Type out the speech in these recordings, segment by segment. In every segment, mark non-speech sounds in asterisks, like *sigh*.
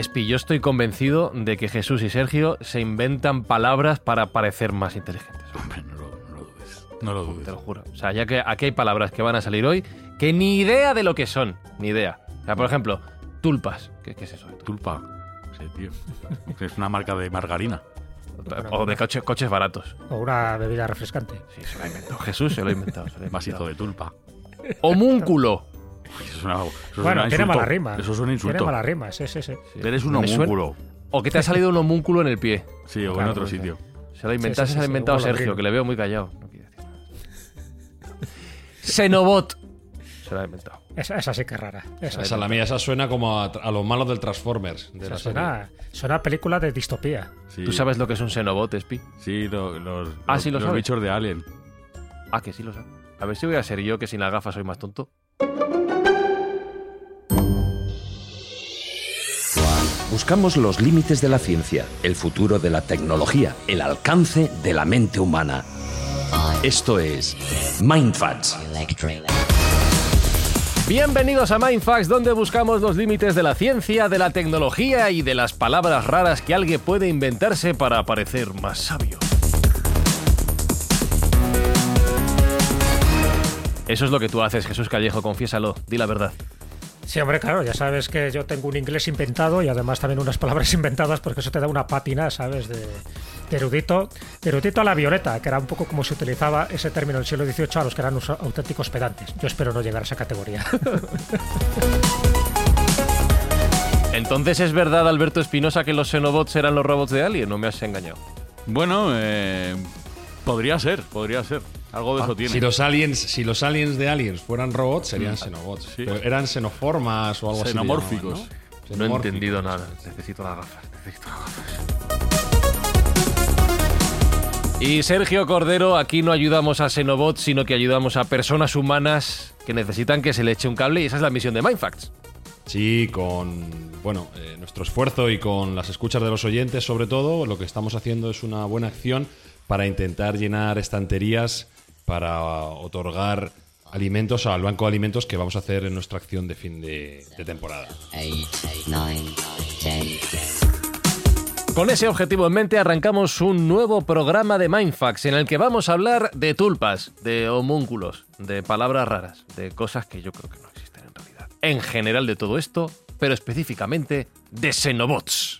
Espi, yo estoy convencido de que Jesús y Sergio se inventan palabras para parecer más inteligentes. Hombre, no lo, no lo dudes. No lo dudes. Te lo juro. O sea, ya que aquí hay palabras que van a salir hoy que ni idea de lo que son. Ni idea. O sea, por ejemplo, tulpas. ¿Qué, qué es eso? Tulpa. Sí, tío. Es una marca de margarina. O de coche- coches baratos. O una bebida refrescante. Sí, se lo ha inventado. Jesús se lo ha inventado. se lo ha *laughs* Más hijo inventado. de tulpa. Homúnculo. Uy, Eso es una, eso es Bueno, tiene insulto. mala rima. Eso es un Tiene insulto. mala rima, sí, sí, sí. Eres un homúnculo. O que te ha salido un homúnculo en el pie. Sí, o en otro pues, sitio. Se lo ha inventado, Sí, sí, se lo ha sí, inventado Sergio, que le veo muy callado. No quiere decir nada. Xenobot. Se lo ha inventado. Esa, esa sí que es rara. Esa, Esa, la mía, esa suena como a, a los malos del Transformers. De la suena, suena a película de distopía. Sí, ¿Tú sabes lo que es un Xenobot, Espi? Sí, lo- los, Ah, los- sí lo los sabes. bichos de Alien. Ah, que sí lo sé. A ver si voy a ser yo, que sin las gafas soy más tonto. Buscamos los límites de la ciencia, el futuro de la tecnología, el alcance de la mente humana. Esto es Mindfacts. Bienvenidos a Mindfax, donde buscamos los límites de la ciencia, de la tecnología y de las palabras raras que alguien puede inventarse para parecer más sabio. Eso es lo que tú haces, Jesús Callejo, confiésalo, di la verdad. Sí, hombre, claro, ya sabes que yo tengo un inglés inventado y además también unas palabras *laughs* inventadas porque eso te da una pátina, ¿sabes? De, de erudito, de erudito a la violeta, que era un poco como se utilizaba ese término en el siglo XVIII a los que eran unos auténticos pedantes. Yo espero no llegar a esa categoría. *laughs* Entonces, ¿es verdad, Alberto Espinosa, que los Xenobots eran los robots de Alien? ¿No me has engañado? Bueno, eh, podría ser, podría ser. Algo de eso tiene. Si los aliens, si los aliens de aliens fueran robots, serían xenobots. sí. Pero eran xenoformas o algo así. le Xenomórficos. llamaban, ¿no? No he Xenomórficos. entendido nada. Necesito las gafas. Necesito las gafas. Y Sergio Cordero, aquí no ayudamos a Xenobots, sino que ayudamos a personas humanas que necesitan que se le eche un cable y esa es la misión de Mindfacts. Sí, con bueno, eh, nuestro esfuerzo y con las escuchas de los oyentes, sobre todo, lo que estamos haciendo es una buena acción para intentar llenar estanterías para otorgar alimentos al banco de alimentos que vamos a hacer en nuestra acción de fin de, de temporada. Con ese objetivo en mente arrancamos un nuevo programa de Mindfacts en el que vamos a hablar de tulpas, de homúnculos, de palabras raras, de cosas que yo creo que no existen en realidad. En general de todo esto, pero específicamente de Xenobots.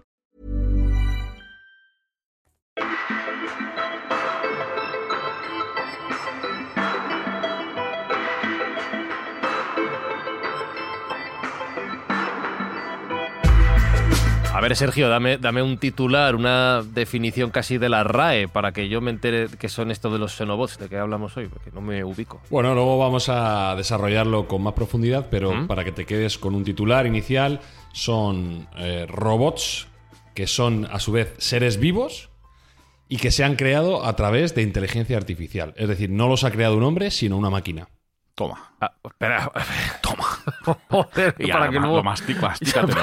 A ver, Sergio, dame, dame un titular, una definición casi de la RAE para que yo me entere qué son estos de los Xenobots de que hablamos hoy, porque no me ubico. Bueno, luego vamos a desarrollarlo con más profundidad, pero ¿Mm? para que te quedes con un titular inicial, son eh, robots que son a su vez seres vivos y que se han creado a través de inteligencia artificial. Es decir, no los ha creado un hombre, sino una máquina. Toma. Ah, espera, *laughs* Toma. joder, Y para que lo mastic, *laughs* mastícatelo.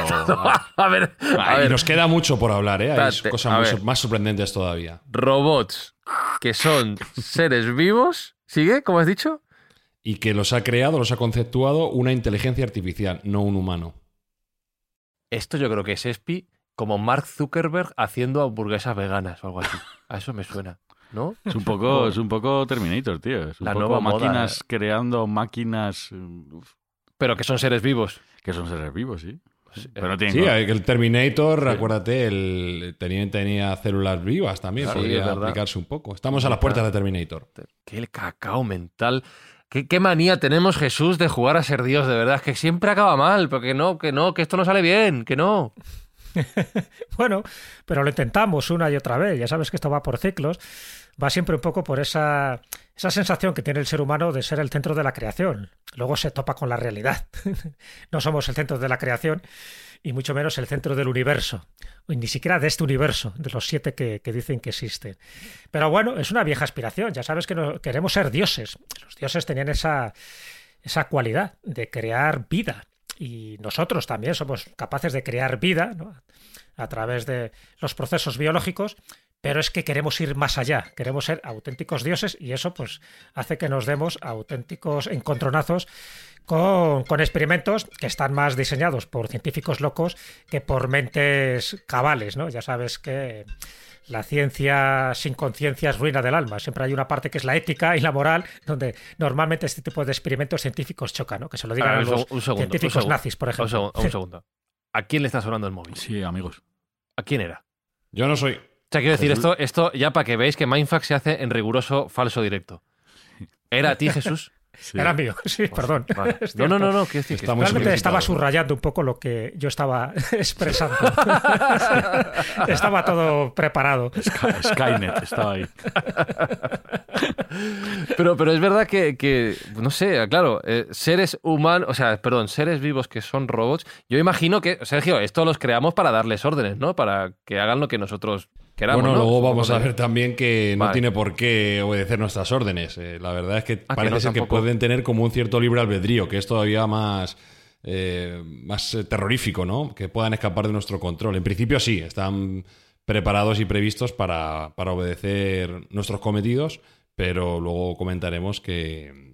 a ver, a y ver. nos queda mucho por hablar, ¿eh? Hay cosas muy más sorprendentes todavía. robots que son seres vivos. ¿Sigue? ¿Cómo has dicho? Y que los ha creado, los ha conceptuado una inteligencia artificial, no un humano. Esto yo creo que es Espi como Mark Zuckerberg haciendo hamburguesas veganas o algo así. A eso me suena. ¿No? Es un poco, es un poco Terminator, tío. Es un La poco nueva moda, máquinas eh. creando máquinas uf, Pero que son seres vivos. que son seres vivos, sí. Pues, Pero no tienen Sí, el Terminator, acuérdate, el tenía, tenía células vivas también, Sí, podría verdad. aplicarse un poco. Estamos a las puertas de Terminator. Qué cacao mental. ¿Qué, qué manía tenemos, Jesús, de jugar a ser Dios, de verdad. Es que siempre acaba mal, porque no, que no, que esto no sale bien, que no. *laughs* Bueno, pero lo intentamos una y otra vez. Ya sabes que esto va por ciclos. Va siempre un poco por esa, esa sensación que tiene el ser humano de ser el centro de la creación. Luego se topa con la realidad. *laughs* no somos el centro de la creación y mucho menos el centro del universo. Y ni siquiera de este universo, de los siete que, dicen que existen. Pero bueno, es una vieja aspiración. Ya sabes que no- queremos ser dioses. Los dioses tenían esa, esa cualidad de crear vida. Y nosotros también somos capaces de crear vida a través de los procesos biológicos, pero es que queremos ir más allá, queremos ser auténticos dioses y eso pues hace que nos demos auténticos encontronazos con, con experimentos que están más diseñados por científicos locos que por mentes cabales, ¿no? Ya sabes que la ciencia sin conciencia es ruina del alma. Siempre hay una parte que es la ética y la moral, donde normalmente este tipo de experimentos científicos chocan, ¿no? Que se lo digan a un los un segundo, un científicos segundo. nazis, por Un ejemplo. segundo, un segundo. ¿A quién le está sonando el móvil? Sí, amigos. ¿A quién era? Yo no soy. O sea, quiero decir, Jesús. esto, esto ya para que veáis que Mindfax se hace en riguroso falso directo. ¿Era a ti, Jesús? Sí. Era mío, *laughs* sí, perdón. Vale. *laughs* No, no, no, no, que Realmente estaba subrayando un poco lo que yo estaba *laughs* expresando. estaba todo preparado. Sky- Skynet estaba ahí. Pero, pero es verdad que, que, no sé, claro, eh, seres humanos, o sea, perdón, seres vivos que son robots, yo imagino que, Sergio, esto los creamos para darles órdenes, ¿no? Para que hagan lo que nosotros queramos. bueno, ¿no? luego vamos a que- ver también que no tiene por qué obedecer nuestras órdenes. Eh, la verdad es que Ah, que parece no, ser que pueden tener como un cierto libre albedrío, que es todavía más, eh, más eh, terrorífico, ¿no? Que puedan escapar de nuestro control. En principio sí, están preparados y previstos para, para obedecer nuestros cometidos, pero luego comentaremos que,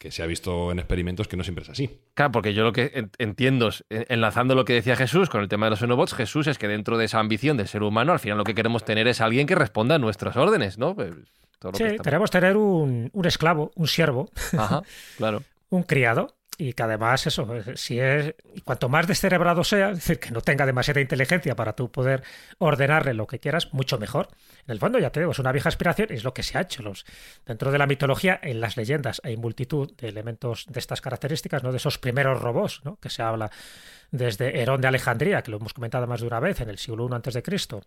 que se ha visto en experimentos que no siempre es así. Claro, porque yo lo que en- entiendo, enlazando lo que decía Jesús con el tema de los xenobots, Jesús es que dentro de esa ambición del ser humano, al final lo que queremos tener es alguien que responda a nuestras órdenes, ¿no? Pues, todo lo que Sí, está- queremos tener un, un esclavo, un siervo, Ajá, claro. *laughs* un criado. Y que además, eso, si es. Cuanto más descerebrado sea, es decir, que no tenga demasiada inteligencia para tú poder ordenarle lo que quieras, mucho mejor. En el fondo, ya te digo, es una vieja aspiración, y es lo que se ha hecho. Los, dentro de la mitología, en las leyendas, hay multitud de elementos de estas características, ¿no? De esos primeros robots, ¿no? Que se habla desde Herón de Alejandría, que lo hemos comentado más de una vez, en el siglo I antes de Cristo,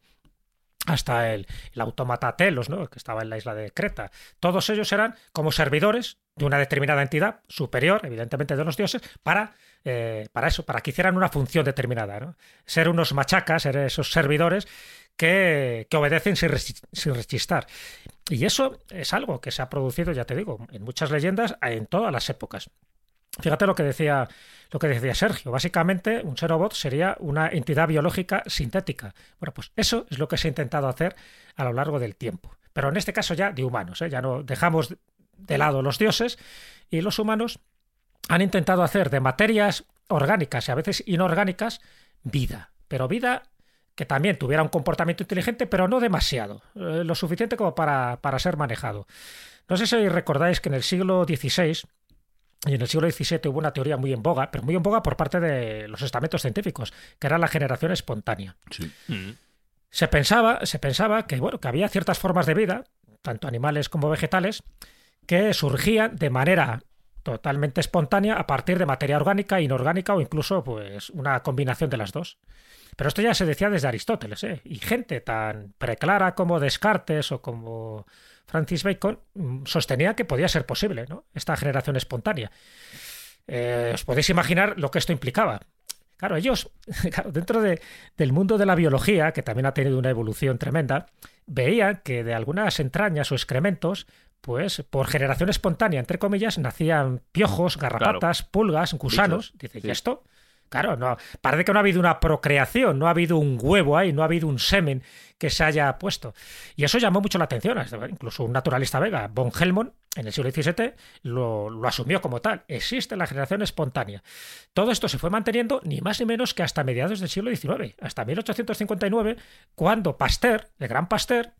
hasta el, el autómata Telos, ¿no? que estaba en la isla de Creta. Todos ellos eran como servidores de una determinada entidad superior, evidentemente de los dioses, para, eh, para eso, para que hicieran una función determinada. Ser unos machacas, ser esos servidores que, que obedecen sin, sin rechistar. Y eso es algo que se ha producido, ya te digo, en muchas leyendas, en todas las épocas. Fíjate lo que decía lo que decía Sergio. Básicamente, un xenobot sería una entidad biológica sintética. Bueno, pues eso es lo que se ha intentado hacer a lo largo del tiempo. Pero en este caso ya de humanos, ¿eh? ya no dejamos de lado los dioses y los humanos han intentado hacer de materias orgánicas y a veces inorgánicas vida. Pero vida que también tuviera un comportamiento inteligente, pero no demasiado, eh, lo suficiente como para, para ser manejado. No sé si recordáis que en el siglo XVI y en el siglo XVII hubo una teoría muy en boga, pero muy en boga por parte de los estamentos científicos, que era la generación espontánea. Sí. Se pensaba, se pensaba que, bueno, que había ciertas formas de vida, tanto animales como vegetales, que surgían de manera totalmente espontánea a partir de materia orgánica, inorgánica o incluso pues una combinación de las dos. Pero esto ya se decía desde Aristóteles, ¿eh? y gente tan preclara como Descartes o como Francis Bacon mm, sostenía que podía ser posible ¿no? esta generación espontánea. Eh, os podéis imaginar lo que esto implicaba. Claro, ellos, *laughs* claro, dentro de- del mundo de la biología, que también ha tenido una evolución tremenda, veían que de algunas entrañas o excrementos, pues por generación espontánea, entre comillas, nacían piojos, garrapatas, pulgas, gusanos. Dice, ¿y esto? Claro, no, parece que no ha habido una procreación, no ha habido un huevo ahí, no ha habido un semen que se haya puesto. Y eso llamó mucho la atención. Incluso un naturalista vega, von Helmont, en el siglo XVII, lo, lo asumió como tal. Existe la generación espontánea. Todo esto se fue manteniendo ni más ni menos que hasta mediados del siglo XIX, hasta 1859, cuando Pasteur, el gran Pasteur,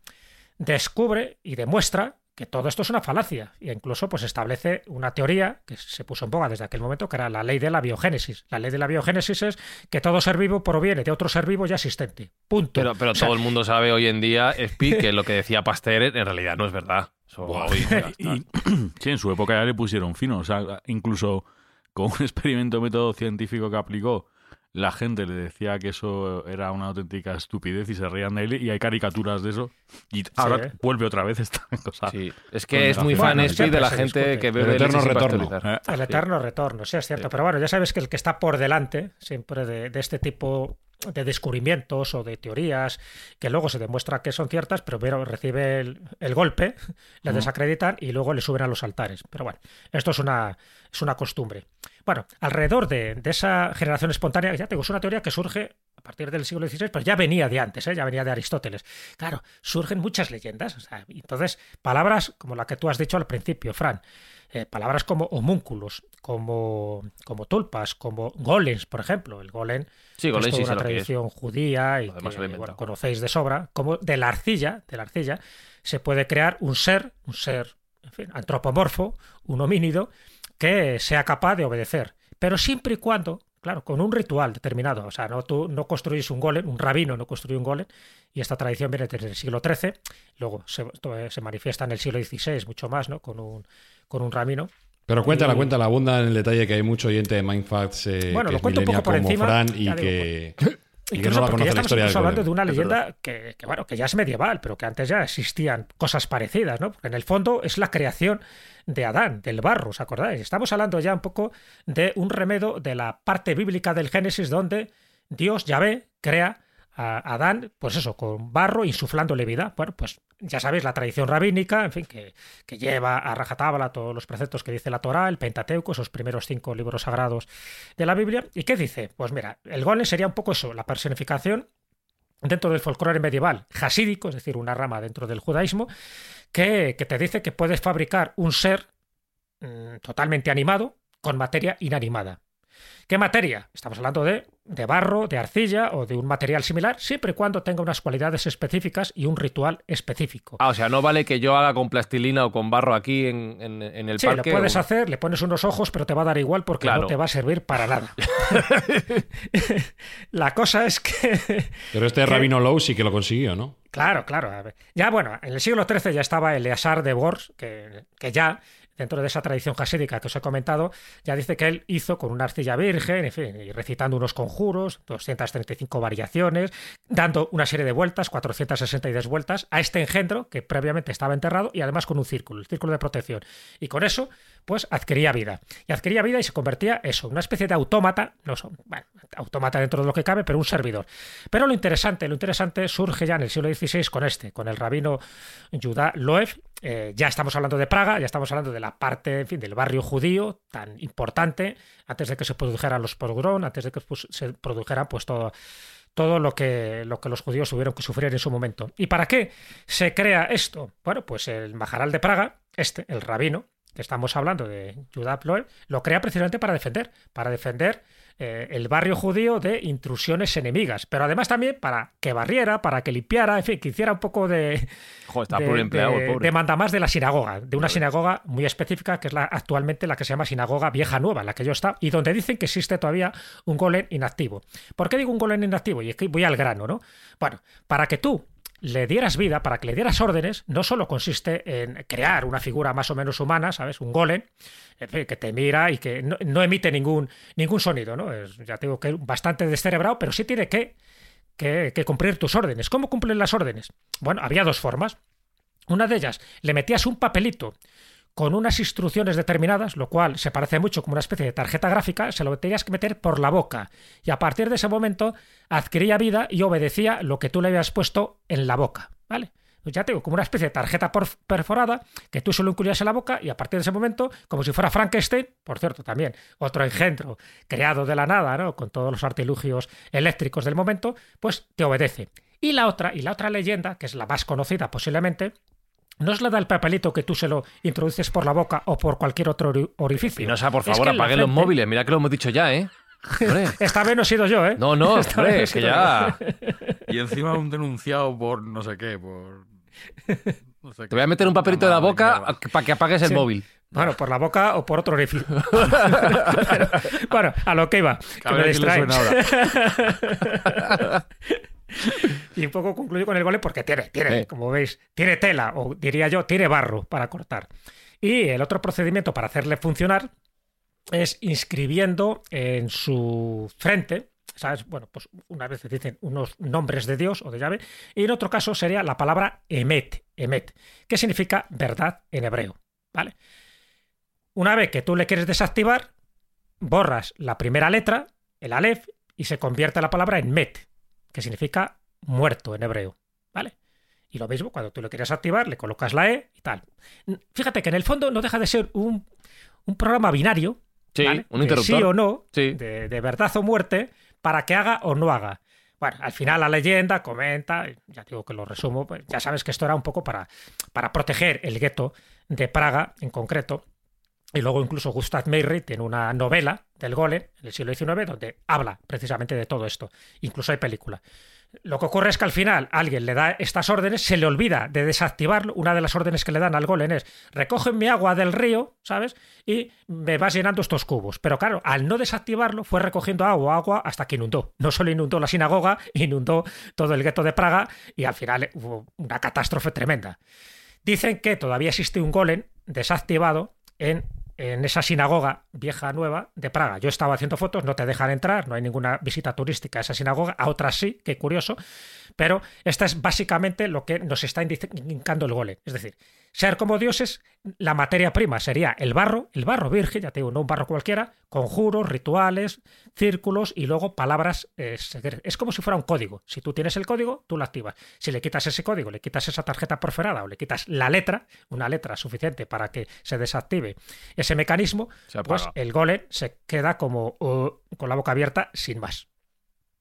descubre y demuestra que todo esto es una falacia e incluso pues establece una teoría que se puso en boga desde aquel momento que era la ley de la biogénesis. La ley de la biogénesis es que todo ser vivo proviene de otro ser vivo ya existente. Punto. Pero, pero O sea, todo el mundo sabe hoy en día, Spi, que lo que decía Pasteur en realidad no es verdad. *laughs* Y, *clears throat* sí, en su época ya le pusieron fino. O sea, incluso con un *laughs* experimento método científico que aplicó, la gente le decía que eso era una auténtica estupidez y se reían de él. Y hay caricaturas de eso. Y ahora ¿eh? vuelve otra vez esta *laughs* cosa. Sí, es que es muy fan de la gente discute. que El bebe eterno leche sin retorno. Eh, El eterno retorno, sí, es cierto. Pero bueno, ya sabes que el que está por delante siempre de, de este tipo de descubrimientos o de teorías que luego se demuestra que son ciertas, pero primero recibe el, el golpe, le desacreditan y luego le suben a los altares. Pero bueno, esto es una, es una costumbre. Bueno, alrededor de, de esa generación espontánea, ya tengo, es una teoría que surge a partir del siglo XVI, pero ya venía de antes, ¿eh? ya venía de Aristóteles. Claro, surgen muchas leyendas. o sea, entonces, palabras como la que tú has dicho al principio, Fran, eh, palabras como homúnculos, como, como tulpas, como golems, por ejemplo. El golem Sí, golem es toda una tradición judía y que, bueno, conocéis de sobra, como de la arcilla, de la arcilla, se puede crear un ser, un ser en fin, antropomorfo, un homínido, que sea capaz de obedecer. Pero siempre y cuando, claro, con un ritual determinado. O sea, no, tú no construís un golem, un rabino no construye un golem, y esta tradición viene desde el siglo XIII, luego se, se manifiesta en el siglo XVI mucho más, ¿no? Con un, con un rabino. Pero cuéntala, Y- cuéntala, abunda en el detalle que hay mucho oyente de Mindfacts eh, Bueno, que lo es cuento un millennial poco por como encima, Fran y que, y que *laughs* Incluso no la porque ya la estamos hablando de una leyenda que, que, bueno, que ya es medieval, pero que antes ya existían cosas parecidas, ¿no? Porque en el fondo es la creación de Adán, del barro, ¿os acordáis? Estamos hablando ya un poco de un remedo de la parte bíblica del Génesis donde Dios, Yahvé, crea a Adán, pues eso, con barro, insuflándole vida. Bueno, pues ya sabéis, la tradición rabínica, en fin, que, que lleva a rajatabla todos los preceptos que dice la Torá, el Pentateuco, esos primeros cinco libros sagrados de la Biblia. ¿Y qué dice? Pues mira, el golem sería un poco eso, la personificación dentro del folclore medieval hasídico, es decir, una rama dentro del judaísmo, que, que te dice que puedes fabricar un ser mm, totalmente animado con materia inanimada. ¿Qué materia? Estamos hablando de, de barro, de arcilla o de un material similar, siempre y cuando tenga unas cualidades específicas y un ritual específico. Ah, o sea, no vale que yo haga con plastilina o con barro aquí en, en- en el Sí, parque. lo puedes o- hacer, le pones unos ojos, pero te va a dar igual porque Claro. no te va a servir para nada. *laughs* La cosa es que *laughs* Pero este ¿Qué? Rabino Lowe sí que lo consiguió, ¿no? Claro, claro. Ya, bueno, en el siglo XIII ya estaba Eleazar de Bors, que, que ya, dentro de esa tradición jasídica que os he comentado, ya dice que él hizo con una arcilla virgen, en fin, y recitando unos conjuros, 235 variaciones, dando una serie de vueltas, 462 vueltas, a este engendro que previamente estaba enterrado y además con un círculo, el círculo de protección. Y con eso, pues adquiría vida. Y adquiría vida y se convertía eso, una especie de autómata, no son, bueno, autómata dentro de lo que cabe, pero un servidor. Pero lo interesante, lo interesante surge ya en el siglo XVI con este, con el rabino Judá Loev. Eh, ya estamos hablando de Praga, ya estamos hablando de la parte, en fin, del barrio judío tan importante, antes de que se produjeran los pogrom, antes de que pues, se produjera pues todo todo lo que, lo que los judíos tuvieron que sufrir en su momento. ¿Y para qué se crea esto? Bueno, pues el Majaral de Praga, este, el rabino, estamos hablando de Judá Loev, lo crea precisamente para defender, para defender eh, el barrio judío de intrusiones enemigas, pero además también para que barriera, para que limpiara, en fin, que hiciera un poco de, Joder, está de, pluriempleado, el de- pobre. de mandamás de la sinagoga, de una sinagoga muy específica que es la, actualmente la que se llama Sinagoga Vieja Nueva, en la que yo está, y donde dicen que existe todavía un golem inactivo. ¿Por qué digo un golem inactivo? Y es que voy al grano, ¿no? Bueno, para que tú le dieras vida, para que le dieras órdenes, no solo consiste en crear una figura más o menos humana, ¿sabes? Un golem, que te mira y que no, emite ningún, ningún sonido, ¿no? Es, ya te digo que es bastante descerebrado, pero sí tiene que, que, que cumplir tus órdenes. ¿Cómo cumplen las órdenes? Bueno, había dos formas. Una de ellas, le metías un papelito con unas instrucciones determinadas, lo cual se parece mucho como una especie de tarjeta gráfica, se lo tenías que meter por la boca. Y a partir de ese momento adquiría vida y obedecía lo que tú le habías puesto en la boca. ¿Vale? Pues ya te digo, como una especie de tarjeta perforada que tú solo incluías en la boca y a partir de ese momento, como si fuera Frankenstein, por cierto, también otro engendro creado de la nada, ¿no? Con todos los artilugios eléctricos del momento, pues te obedece. Y la otra, y la otra leyenda, que es la más conocida posiblemente, no es la del papelito que tú se lo introduces por la boca o por cualquier otro ori- orificio. Pinoza, por Es favor, que apaguen los móviles. Mira que lo hemos dicho ya, ¿eh? *laughs* Esta vez no he sido yo, ¿eh? No, no, *laughs* Esta vez hombre, es que ya. Y encima un denunciado por no sé qué, por... Te voy a meter un papelito en la boca para que apagues el Sí. móvil. Bueno, por la boca o por otro orificio. Pero, *laughs* bueno, a lo que iba, que me distrae. *laughs* y un poco concluyo con el gole porque tiene, tiene, Sí. como veis, tiene tela, o diría yo, tiene barro para cortar. Y el otro procedimiento para hacerle funcionar es inscribiendo en su frente, ¿sabes? Bueno, pues unas veces dicen unos nombres de Dios o de llave, y en otro caso sería la palabra emet, emet, que significa verdad en hebreo, ¿vale? Una vez que tú le quieres desactivar, borras la primera letra, el alef, y se convierte la palabra en met, que significa muerto en hebreo, ¿vale? Y lo mismo, cuando tú lo quieres activar, le colocas la E y tal. Fíjate que en el fondo no deja de ser un, un programa binario, Sí, ¿vale? un De interruptor. sí o no, Sí. de, de verdad o muerte, para que haga o no haga. Bueno, al final la leyenda comenta, ya digo que lo resumo, pues ya sabes que esto era un poco para, para proteger el gueto de Praga en concreto. Y luego incluso Gustav Meyrich tiene una novela del Golem en el siglo XIX donde habla precisamente de todo esto. Incluso hay película. Lo que ocurre es que al final alguien le da estas órdenes, se le olvida de desactivarlo. Una de las órdenes que le dan al golem es recoge mi agua del río, ¿sabes? Y me vas llenando estos cubos. Pero claro, al no desactivarlo, fue recogiendo agua, agua, hasta que inundó. No solo inundó la sinagoga, *laughs* inundó todo el gueto de Praga y al final hubo una catástrofe tremenda. Dicen que todavía existe un golem desactivado en, en esa sinagoga vieja nueva de Praga. Yo estaba haciendo fotos, no te dejan entrar, no hay ninguna visita turística a esa sinagoga, a otras sí, qué curioso, pero esta es básicamente lo que nos está indic- indicando el golem. Es decir, ser como dioses, la materia prima sería el barro, el barro virgen, ya te digo, no un barro cualquiera, conjuros, rituales, círculos y luego palabras eh. Es como si fuera un código. Si tú tienes el código, tú lo activas. Si le quitas ese código, le quitas esa tarjeta perforada o le quitas la letra, una letra suficiente para que se desactive ese mecanismo, pues el golem se queda como uh, con la boca abierta sin más.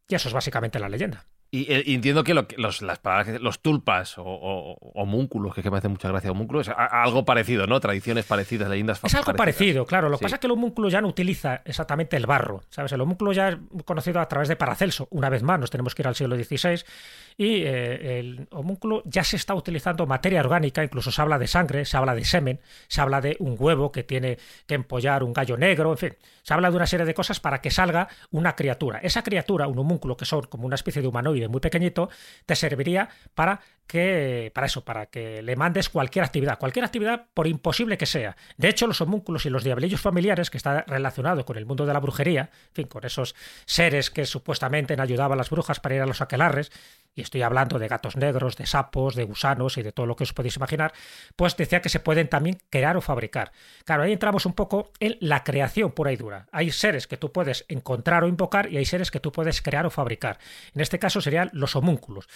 Y eso es básicamente la leyenda. Y, eh, y entiendo que, lo que- los, las palabras los tulpas o, o- homúnculos, que, es que me hace mucha gracia homúnculos, es a- algo parecido, ¿no? Tradiciones parecidas, leyendas Es algo parecidas. parecido, claro. Lo que Sí. pasa es que el homúnculo ya no utiliza exactamente el barro. ¿Sabes? El homúnculo ya es conocido a través de Paracelso. Una vez más, nos tenemos que ir al siglo XVI. Y eh, el homúnculo ya se está utilizando materia orgánica, incluso se habla de sangre, se habla de semen, se habla de un huevo que tiene que empollar un gallo negro, en fin. Se habla de una serie de cosas para que salga una criatura. Esa criatura, un homúnculo, que son como una especie de humanoide muy pequeñito, te serviría para que para eso, para que le mandes cualquier actividad, cualquier actividad por imposible que sea. De hecho, los homúnculos y los diablillos familiares, que está relacionado con el mundo de la brujería, en fin, con esos seres que supuestamente ayudaban a las brujas para ir a los aquelarres, y estoy hablando de gatos negros, de sapos, de gusanos y de todo lo que os podéis imaginar, pues decía que se pueden también crear o fabricar. Claro, ahí entramos un poco en la creación pura y dura. Hay seres que tú puedes encontrar o invocar y hay seres que tú puedes crear o fabricar. En este caso serían los homúnculos.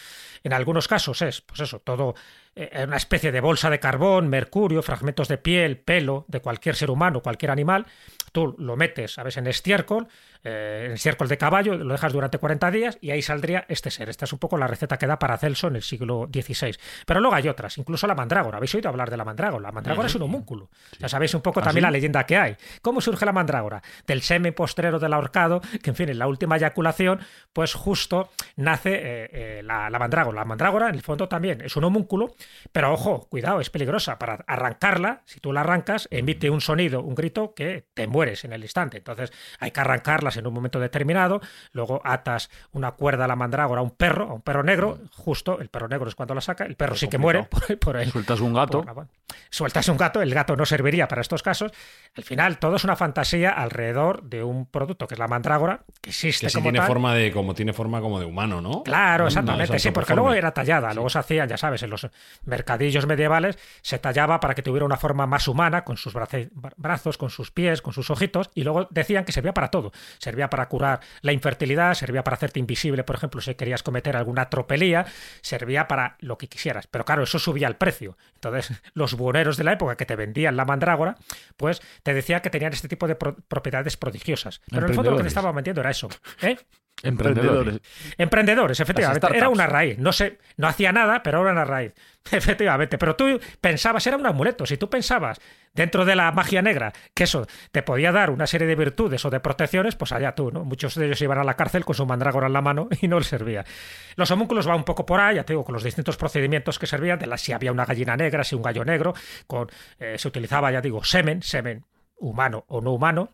En algunos casos es, pues eso, todo eh, una especie de bolsa de carbón, mercurio, fragmentos de piel, pelo de cualquier ser humano, cualquier animal. Tú lo metes, ¿sabes?, en estiércol, eh, en estiércol de caballo, lo dejas durante 40 días y ahí saldría este ser. Esta es un poco la receta que da Paracelso en el siglo XVI. Pero luego hay otras, incluso la mandrágora. ¿Habéis oído hablar de la mandrágora? La mandrágora es un homúnculo. Ya sabéis un poco también la leyenda que hay. ¿Cómo surge la mandrágora? Del semen postrero del ahorcado, que en fin, en la última eyaculación, pues justo nace eh, eh, la, la mandrágora. La mandrágora, en el fondo, también es un homúnculo, pero ojo, cuidado, es peligrosa. Para arrancarla, si tú la arrancas, emite un sonido, un grito que te mueres en el instante. Entonces hay que en un momento determinado, luego atas una cuerda a la mandrágora a un perro, a un perro negro, justo, el perro negro es cuando la saca, el perro sí que muere por, por el, Sueltas un gato. por sueltas un gato, el gato no serviría para estos casos. Al final, todo es una fantasía alrededor de un producto que es la mandrágora, que existe Que sí como tiene tal. forma de, como tiene forma como de humano, ¿no? Claro, No, exactamente, no sí, porque luego era tallada, luego se hacían, ya sabes, en los mercadillos medievales se tallaba para que tuviera una forma más humana, con sus brace- brazos, con sus pies, con sus ojitos, y luego decían que servía para todo. Servía para curar la infertilidad, servía para hacerte invisible, por ejemplo, si querías cometer alguna tropelía, servía para lo que quisieras. Pero claro, eso subía el precio. Entonces, *laughs* los buhoneros de la época que te vendían la mandrágora, pues te decía que tenían este tipo de pro- propiedades prodigiosas. Pero en el fondo lo que te estaban vendiendo era eso. ¿eh? Emprendedores. Emprendedores, efectivamente. Era una raíz. No sé, no hacía nada, pero era una raíz. *laughs* Efectivamente. Pero tú pensabas, era un amuleto. Si tú pensabas dentro de la magia negra que eso te podía dar una serie de virtudes o de protecciones, pues allá tú, ¿no? Muchos de ellos iban a la cárcel con su mandrágora en la mano *laughs* y no les servía. Los homúnculos van un poco por ahí, ya te digo, con los distintos procedimientos que servían, de la, si había una gallina negra, si un gallo negro, con, eh, se utilizaba, ya digo, semen, semen humano o no humano,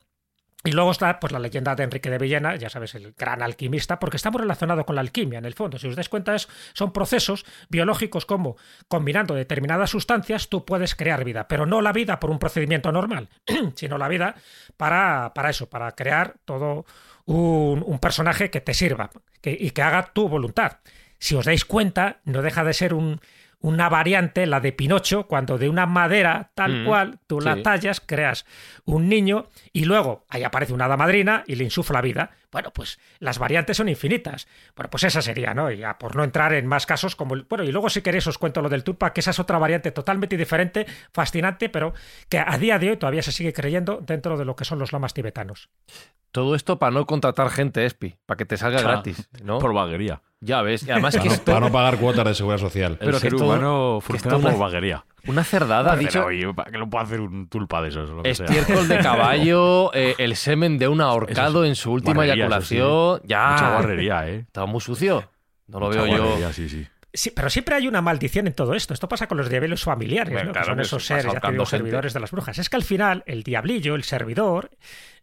y luego está pues la leyenda de Enrique de Villena, ya sabes, el gran alquimista, porque está muy relacionado con la alquimia, en el fondo. Si os dais cuenta, es, son procesos biológicos como combinando determinadas sustancias tú puedes crear vida, pero no la vida por un procedimiento normal, *clears throat* sino la vida para, para eso, para crear todo un, un personaje que te sirva que- y que haga tu voluntad. Si os dais cuenta, no deja de ser un, una variante, la de Pinocho, cuando de una madera tal Mm, cual tú la tallas, creas un niño y luego ahí aparece una hada madrina y le insufla vida. Bueno, pues las variantes son infinitas. Bueno, pues esa sería, ¿no? Y ya por no entrar en más casos como el... Bueno, y luego si queréis os cuento lo del Tulpa, que esa es otra variante totalmente diferente, fascinante, pero que a día de hoy todavía se sigue creyendo dentro de lo que son los lamas tibetanos. Todo esto para no contratar gente, Espi, para que te salga Claro, *laughs* gratis, ¿no? Por vaguería. Ya ves, y además Para que no, esto, para no pagar cuotas de seguridad social. El Pero ser que humano que funciona por una- vaguería. una cerdada, ha dicho oye, ¿para qué lo puede hacer un tulpa de esos? Lo que sea? estiércol de caballo, *laughs* eh, el semen de un ahorcado es en su última sí. eyaculación, ya. Mucha guarrería, ¿eh? Está muy sucio. No lo Mucha veo yo. sí, sí. Sí, pero siempre hay una maldición en todo esto. Esto pasa con los diabelos familiares, Bueno, ¿no? claro que son que esos seres, ya te digo, servidores de las brujas. Es que al final el diablillo, el servidor,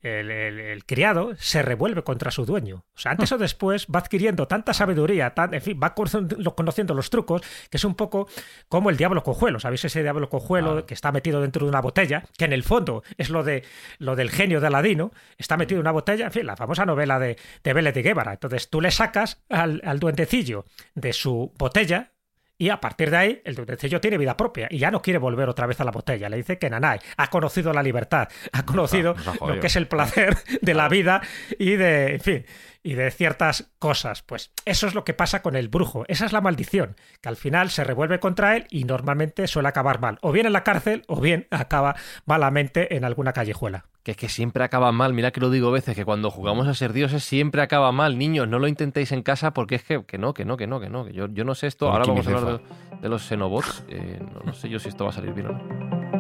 el, el- el criado, se revuelve contra su dueño. O sea, antes o después va adquiriendo tanta sabiduría, tan, en fin, va conociendo conociendo los trucos, que es un poco como el diablo cojuelo. ¿Sabéis ese diablo cojuelo que está metido dentro de una botella? Que en el fondo es lo, de, lo del genio de Aladino. Está metido en una botella, en fin, la famosa novela de, de Vélez de Guevara. Entonces tú le sacas al, al duendecillo de su botella, y a partir de ahí, el duendecillo tiene vida propia y ya no quiere volver otra vez a la botella. Le dice que Nanay ha conocido la libertad, ha conocido nos ha lo que es el placer de la vida y de, en fin, y de ciertas cosas. Pues eso es lo que pasa con el brujo. Esa es la maldición, que al final se revuelve contra él y normalmente suele acabar mal. O bien en la cárcel o bien acaba malamente en alguna callejuela. Que es que siempre acaba mal. Mira que lo digo veces, que cuando jugamos a ser dioses siempre acaba mal. Niños, no lo intentéis en casa porque es que, que no, que no, que no, que no. Que yo, yo no sé esto. Ahora vamos a hablar de, de los Xenobots. Eh, no, no sé yo si esto va a salir bien o no.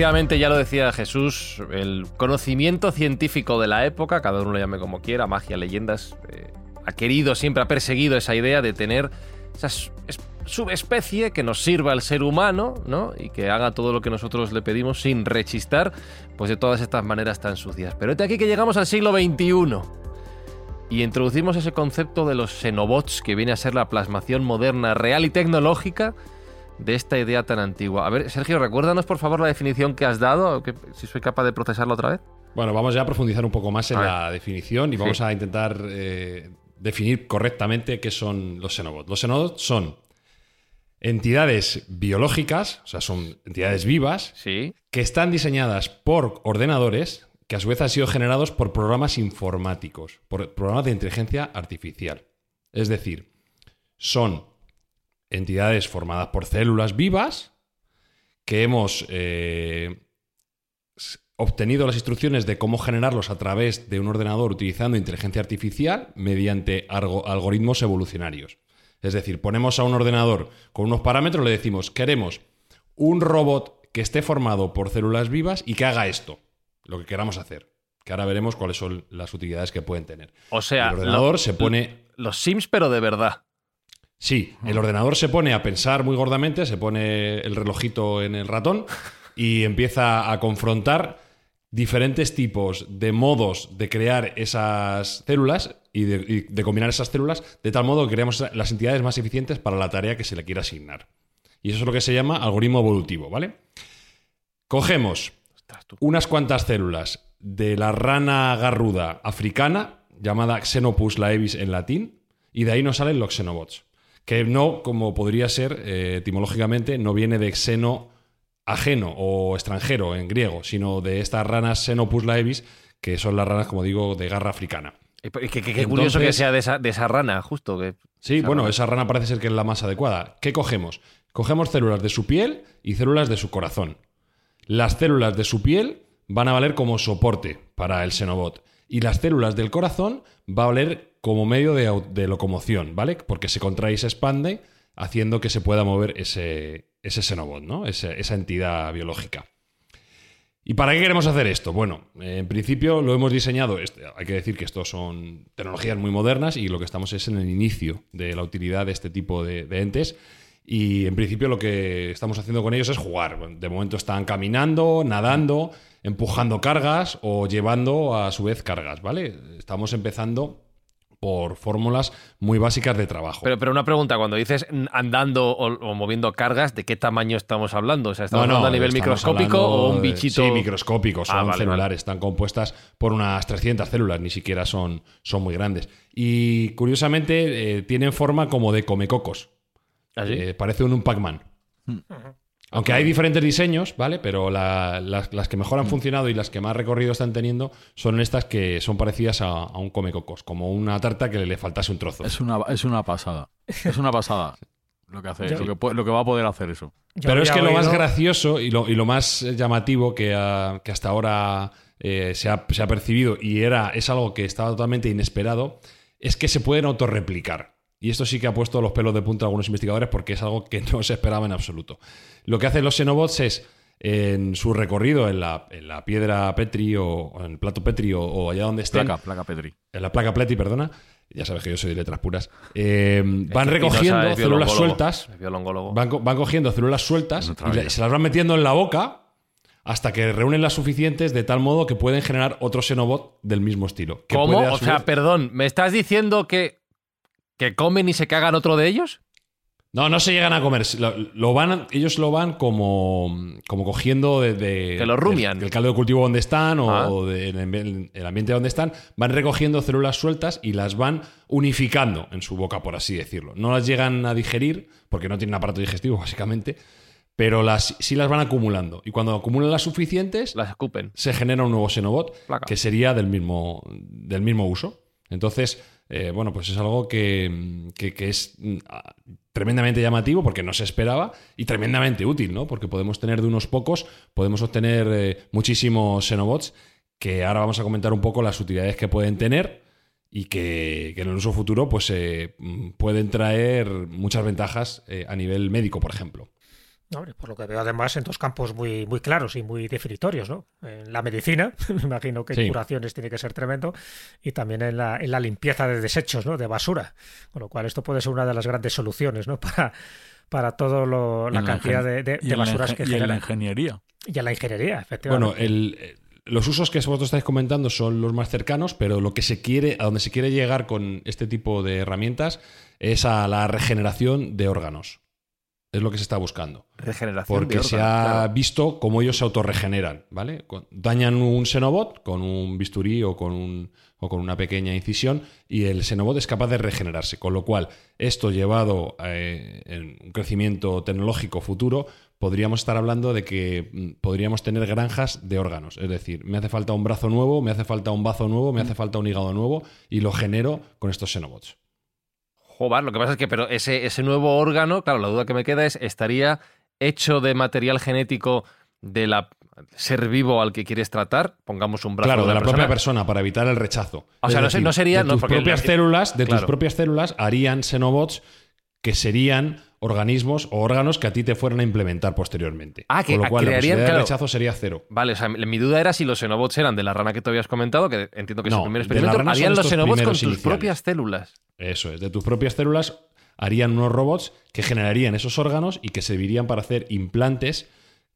Efectivamente, ya lo decía Jesús, el conocimiento científico de la época, cada uno lo llame como quiera, magia, leyendas, eh, ha querido, siempre ha perseguido esa idea de tener esa subespecie que nos sirva al ser humano, ¿no? Y que haga todo lo que nosotros le pedimos sin rechistar, pues de todas estas maneras tan sucias. Pero de aquí que llegamos al siglo XXI y introducimos ese concepto de los xenobots, que viene a ser la plasmación moderna, real y tecnológica de esta idea tan antigua. A ver, Sergio, recuérdanos por favor la definición que has dado, que, si soy capaz de procesarla otra vez. Bueno, vamos ya a profundizar un poco más en la definición y Sí. vamos a intentar eh, definir correctamente qué son los xenobots. Los xenobots son entidades biológicas, o sea, son entidades vivas, Sí. que están diseñadas por ordenadores que a su vez han sido generados por programas informáticos, por programas de inteligencia artificial. Es decir, son entidades formadas por células vivas que hemos eh, obtenido las instrucciones de cómo generarlos a través de un ordenador utilizando inteligencia artificial mediante algo- algoritmos evolucionarios. Es decir, ponemos a un ordenador con unos parámetros, le decimos, queremos un robot que esté formado por células vivas y que haga esto, lo que queramos hacer. Que ahora veremos cuáles son las utilidades que pueden tener. O sea, el ordenador lo- se pone los Sims, pero de verdad. Sí, el ordenador se pone a pensar muy gordamente, se pone el relojito en el ratón y empieza a confrontar diferentes tipos de modos de crear esas células y de, y de combinar esas células de tal modo que creamos las entidades más eficientes para la tarea que se le quiera asignar. Y eso es lo que se llama algoritmo evolutivo, ¿vale? Cogemos unas cuantas células de la rana garruda africana, llamada Xenopus laevis en latín, y de ahí nos salen los xenobots. Que no, como podría ser eh, etimológicamente, no viene de xeno ajeno o extranjero en griego, sino de estas ranas Xenopus laevis que son las ranas, como digo, de garra africana. Qué, qué- qué curioso que sea de esa, de esa rana, justo. Que, Sí, esa bueno, rana. esa rana parece ser que es la más adecuada. ¿Qué cogemos? Cogemos células de su piel y células de su corazón. Las células de su piel van a valer como soporte para el Xenobot. Y las células del corazón va a valer como medio de, locomoción, ¿vale? Porque se contrae y se expande, haciendo que se pueda mover ese, ese Xenobot, ¿no? Esa entidad biológica. ¿Y para qué queremos hacer esto? Bueno, en principio lo hemos diseñado, este, hay que decir que estos son tecnologías muy modernas y lo que estamos es en el inicio de la utilidad de este tipo de, entes. Y en principio lo que estamos haciendo con ellos es jugar. De momento están caminando, nadando, empujando cargas o llevando a su vez cargas, ¿vale? Estamos empezando por fórmulas muy básicas de trabajo. Pero, pero una pregunta, cuando dices mm, andando o, o moviendo cargas, ¿de qué tamaño estamos hablando? O sea, ¿estamos No, no, hablando a nivel microscópico o un de- bichito? Sí, microscópicos, son Ah, vale, celulares, vale. están compuestas por unas 300 células, ni siquiera son, son muy grandes. Y curiosamente eh, tienen forma como de comecocos. ¿Ah, sí? Eh, parece un, un Pac-Man. Aunque hay diferentes diseños, ¿vale? Pero la- las, las que mejor han funcionado y las que más recorrido están teniendo son estas que son parecidas a, a un comecocos, como una tarta que le faltase un trozo. Es una, es una pasada. Es una pasada *laughs* lo que hace, Yo- lo que, lo que va a poder hacer eso. Pero es que lo más gracioso y lo, y lo más llamativo que, ha- que hasta ahora eh, se, ha, se ha percibido y era, es algo que estaba totalmente inesperado, es que se pueden autorreplicar. Y esto sí que ha puesto los pelos de punta a algunos investigadores porque es algo que *laughs* no se esperaba en absoluto. Lo que hacen los xenobots es, en su recorrido en la, en la piedra Petri o, o en el plato Petri o, o allá donde estén, Placa, placa Petri. en la placa Petri, perdona, ya sabes que yo soy de letras puras, eh, van recogiendo células sueltas. Van, co- van cogiendo células sueltas y se las van metiendo en la boca hasta que reúnen las suficientes de tal modo que pueden generar otro Xenobot del mismo estilo. que ¿Cómo? puede, O sea, vez- perdón, ¿me estás diciendo que, que comen y se cagan otro de ellos? No, no se llegan a comer. Lo, lo van, ellos lo van como, como cogiendo de, de- Que lo rumian. Del, del caldo de cultivo donde están o, Ah. o del el ambiente donde están. Van recogiendo células sueltas y las van unificando en su boca, por así decirlo. No las llegan a digerir porque no tienen aparato digestivo, *laughs* básicamente. Pero las, sí las van acumulando. Y cuando acumulan las suficientes, Las escupen. se genera un nuevo Xenobot Placa. que sería del mismo, del mismo uso. Entonces, eh, bueno, pues es algo que, que- es mm, tremendamente llamativo porque no se esperaba y tremendamente útil, ¿no? Porque podemos tener de unos pocos, podemos obtener eh, muchísimos Xenobots que ahora vamos a comentar un poco las utilidades que pueden tener y que, que en el uso futuro pues eh, mm, pueden traer muchas ventajas eh, a nivel médico, por ejemplo. Por lo que veo además en dos campos muy, muy claros y muy definitorios, ¿no? En la medicina, *laughs* me imagino que en Sí. curaciones tiene que ser tremendo, y también en la, en la limpieza de desechos, ¿no? De basura. Con lo cual esto puede ser una de las grandes soluciones, ¿no? *laughs* Para, para toda la cantidad de, basuras que Y en la generan. ingeniería. Y en la ingeniería, efectivamente. Bueno, el- eh, los usos que vosotros estáis comentando son los más cercanos, pero lo que se quiere, a donde se quiere llegar con este tipo de herramientas es a la regeneración de órganos. Es lo que se está buscando. Regeneración Porque de se ha claro. visto cómo ellos se autorregeneran, ¿vale? Dañan un Xenobot con un bisturí o con, un, o con una pequeña incisión y el Xenobot es capaz de regenerarse. Con lo cual, esto llevado eh, en un crecimiento tecnológico futuro, podríamos estar hablando de que mm, podríamos tener granjas de órganos. Es decir, me hace falta un brazo nuevo, me hace falta un bazo nuevo, me hace falta un hígado nuevo y lo genero con estos Xenobots. Joder, lo que pasa es que, pero ese, ese nuevo órgano, claro, la duda que me queda es, ¿estaría hecho de material genético de la ser vivo al que quieres tratar? Pongamos un brazo Claro, de una la propia persona para evitar el rechazo. O Es sea, no se- no sería- de tus propias la- células, de claro. tus propias células harían xenobots que serían organismos o órganos que a ti te fueran a implementar posteriormente. Ah, que Con lo cual la de rechazo sería cero. Vale, o sea, mi duda era si los xenobots eran de la rana que tú habías comentado, que entiendo que es No, el primer de la experimento. Harían los xenobots con tus iniciales. propias células. Eso es, de tus propias células harían unos robots que generarían esos órganos y que servirían para hacer implantes